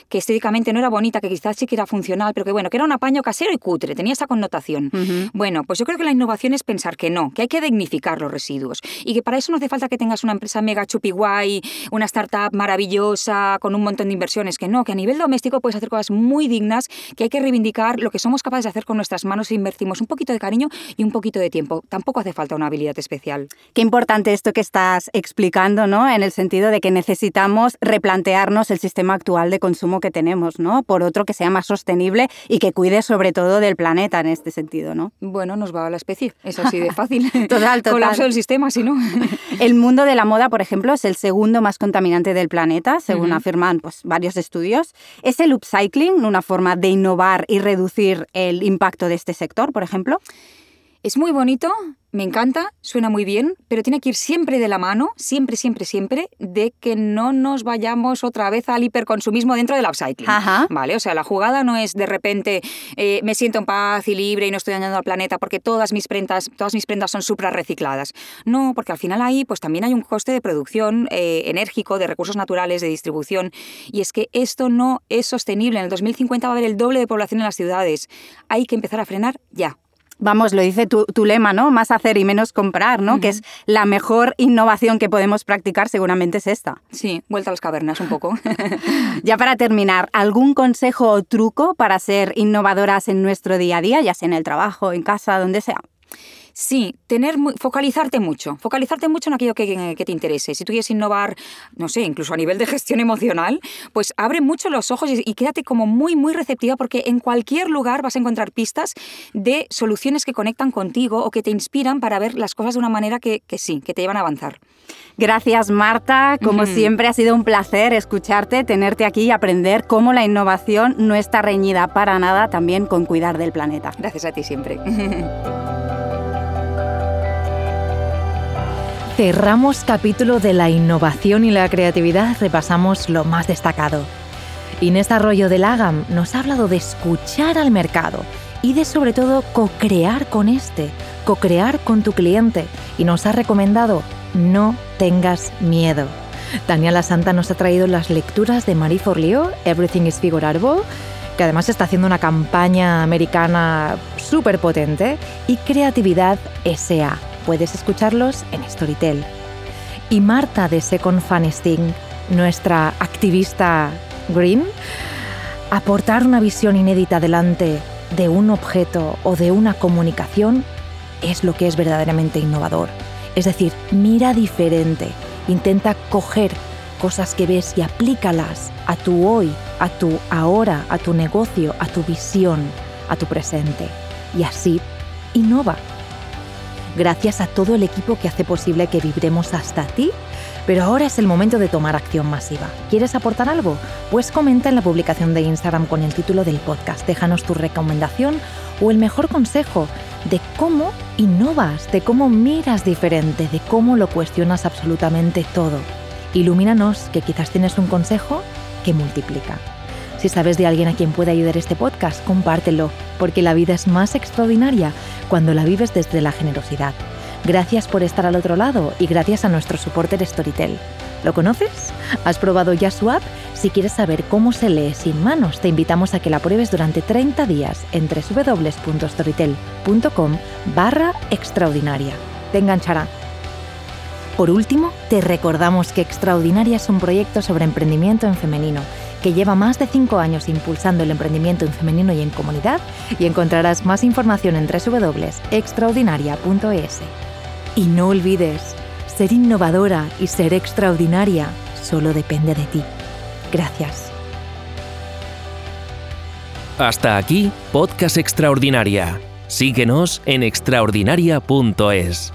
que estéticamente no era bonita, que quizás sí que era funcional, pero que bueno, que era un apaño casero y cutre, tenía esa connotación. Bueno, pues yo creo que la innovación es pensar que no, que hay que dignificar los residuos y que para eso no hace falta que tengas una empresa mega chupi guay, una startup maravillosa con un montón de inversiones, que no, que a nivel doméstico puedes hacer cosas muy dignas, que hay que reivindicar lo que somos capaces de hacer con nuestras manos e invertimos un poquito de cariño y un poquito de tiempo. Tampoco hace falta una habilidad especial. Qué importante esto que estás explicando, ¿no? En el sentido de que necesitamos replantearnos el sistema actual de consumo que tenemos, ¿no? Por otro que sea más sostenible y que cuide sobre todo del planeta en este sentido, ¿no? Bueno, nos va a la especie, es así de fácil. total, total. Colapso del sistema, si no. el mundo de la moda, por ejemplo, es el segundo más contaminante del planeta, según afirman pues, varios estudios. ¿Es el upcycling una forma de innovar y reducir el impacto de este sector, por ejemplo? Es muy bonito, me encanta, suena muy bien, pero tiene que ir siempre de la mano, siempre, siempre, siempre, de que no nos vayamos otra vez al hiperconsumismo dentro del upcycling. ¿Vale? O sea, la jugada no es de repente eh, me siento en paz y libre y no estoy dañando al planeta porque todas mis prendas, todas mis prendas son supra recicladas. No, porque al final ahí pues también hay un coste de producción eh, enérgico, de recursos naturales, de distribución. Y es que esto no es sostenible. En el 2050 va a haber el doble de población en las ciudades. Hay que empezar a frenar ya. Vamos, lo dice tu, lema, ¿no? Más hacer y menos comprar, ¿no? Que es la mejor innovación que podemos practicar, seguramente es esta. Sí, vuelta a las cavernas un poco. ya para terminar, ¿algún consejo o truco para ser innovadoras en nuestro día a día, ya sea en el trabajo, en casa, donde sea? Sí, tener focalizarte mucho, focalizarte mucho en aquello que, te interese. Si tú quieres innovar, no sé, incluso a nivel de gestión emocional, pues abre mucho los ojos y, quédate como muy, muy receptiva porque en cualquier lugar vas a encontrar pistas de soluciones que conectan contigo o que te inspiran para ver las cosas de una manera que, sí, que te llevan a avanzar. Gracias Marta, como siempre ha sido un placer escucharte, tenerte aquí y aprender cómo la innovación no está reñida para nada también con cuidar del planeta. Gracias a ti siempre. Cerramos capítulo de la innovación y la creatividad, repasamos lo más destacado. Inés Arroyo de Lagam nos ha hablado de escuchar al mercado y de sobre todo co-crear con este, co-crear con tu cliente y nos ha recomendado no tengas miedo. Daniela Santa nos ha traído las lecturas de Marie Forleo, Everything is Figurable, que además está haciendo una campaña americana súper potente, y Creatividad SA, puedes escucharlos en Storytel. Y Marta de Second Fun nuestra activista green, aportar una visión inédita delante de un objeto o de una comunicación es lo que es verdaderamente innovador. Es decir, mira diferente, intenta coger cosas que ves y aplícalas a tu hoy, a tu ahora, a tu negocio, a tu visión, a tu presente. Y así, innova gracias a todo el equipo que hace posible que vibremos hasta ti. Pero ahora es el momento de tomar acción masiva. ¿Quieres aportar algo? Pues comenta en la publicación de Instagram con el título del podcast. Déjanos tu recomendación o el mejor consejo de cómo innovas, de cómo miras diferente, de cómo lo cuestionas absolutamente todo. Ilumínanos que quizás tienes un consejo que multiplica. Si sabes de alguien a quien puede ayudar este podcast, compártelo, porque la vida es más extraordinaria cuando la vives desde la generosidad. Gracias por estar al otro lado y gracias a nuestro soporte Storytel. ¿Lo conoces? ¿Has probado ya su app? Si quieres saber cómo se lee sin manos, te invitamos a que la pruebes durante 30 días en www.storytel.com barra extraordinaria. Te enganchará. Por último, te recordamos que Extraordinaria es un proyecto sobre emprendimiento en femenino que lleva más de 5 años impulsando el emprendimiento en femenino y en comunidad y encontrarás más información en www.extraordinaria.es. Y no olvides, ser innovadora y ser extraordinaria solo depende de ti. Gracias. Hasta aquí, Podcast Extraordinaria. Síguenos en extraordinaria.es.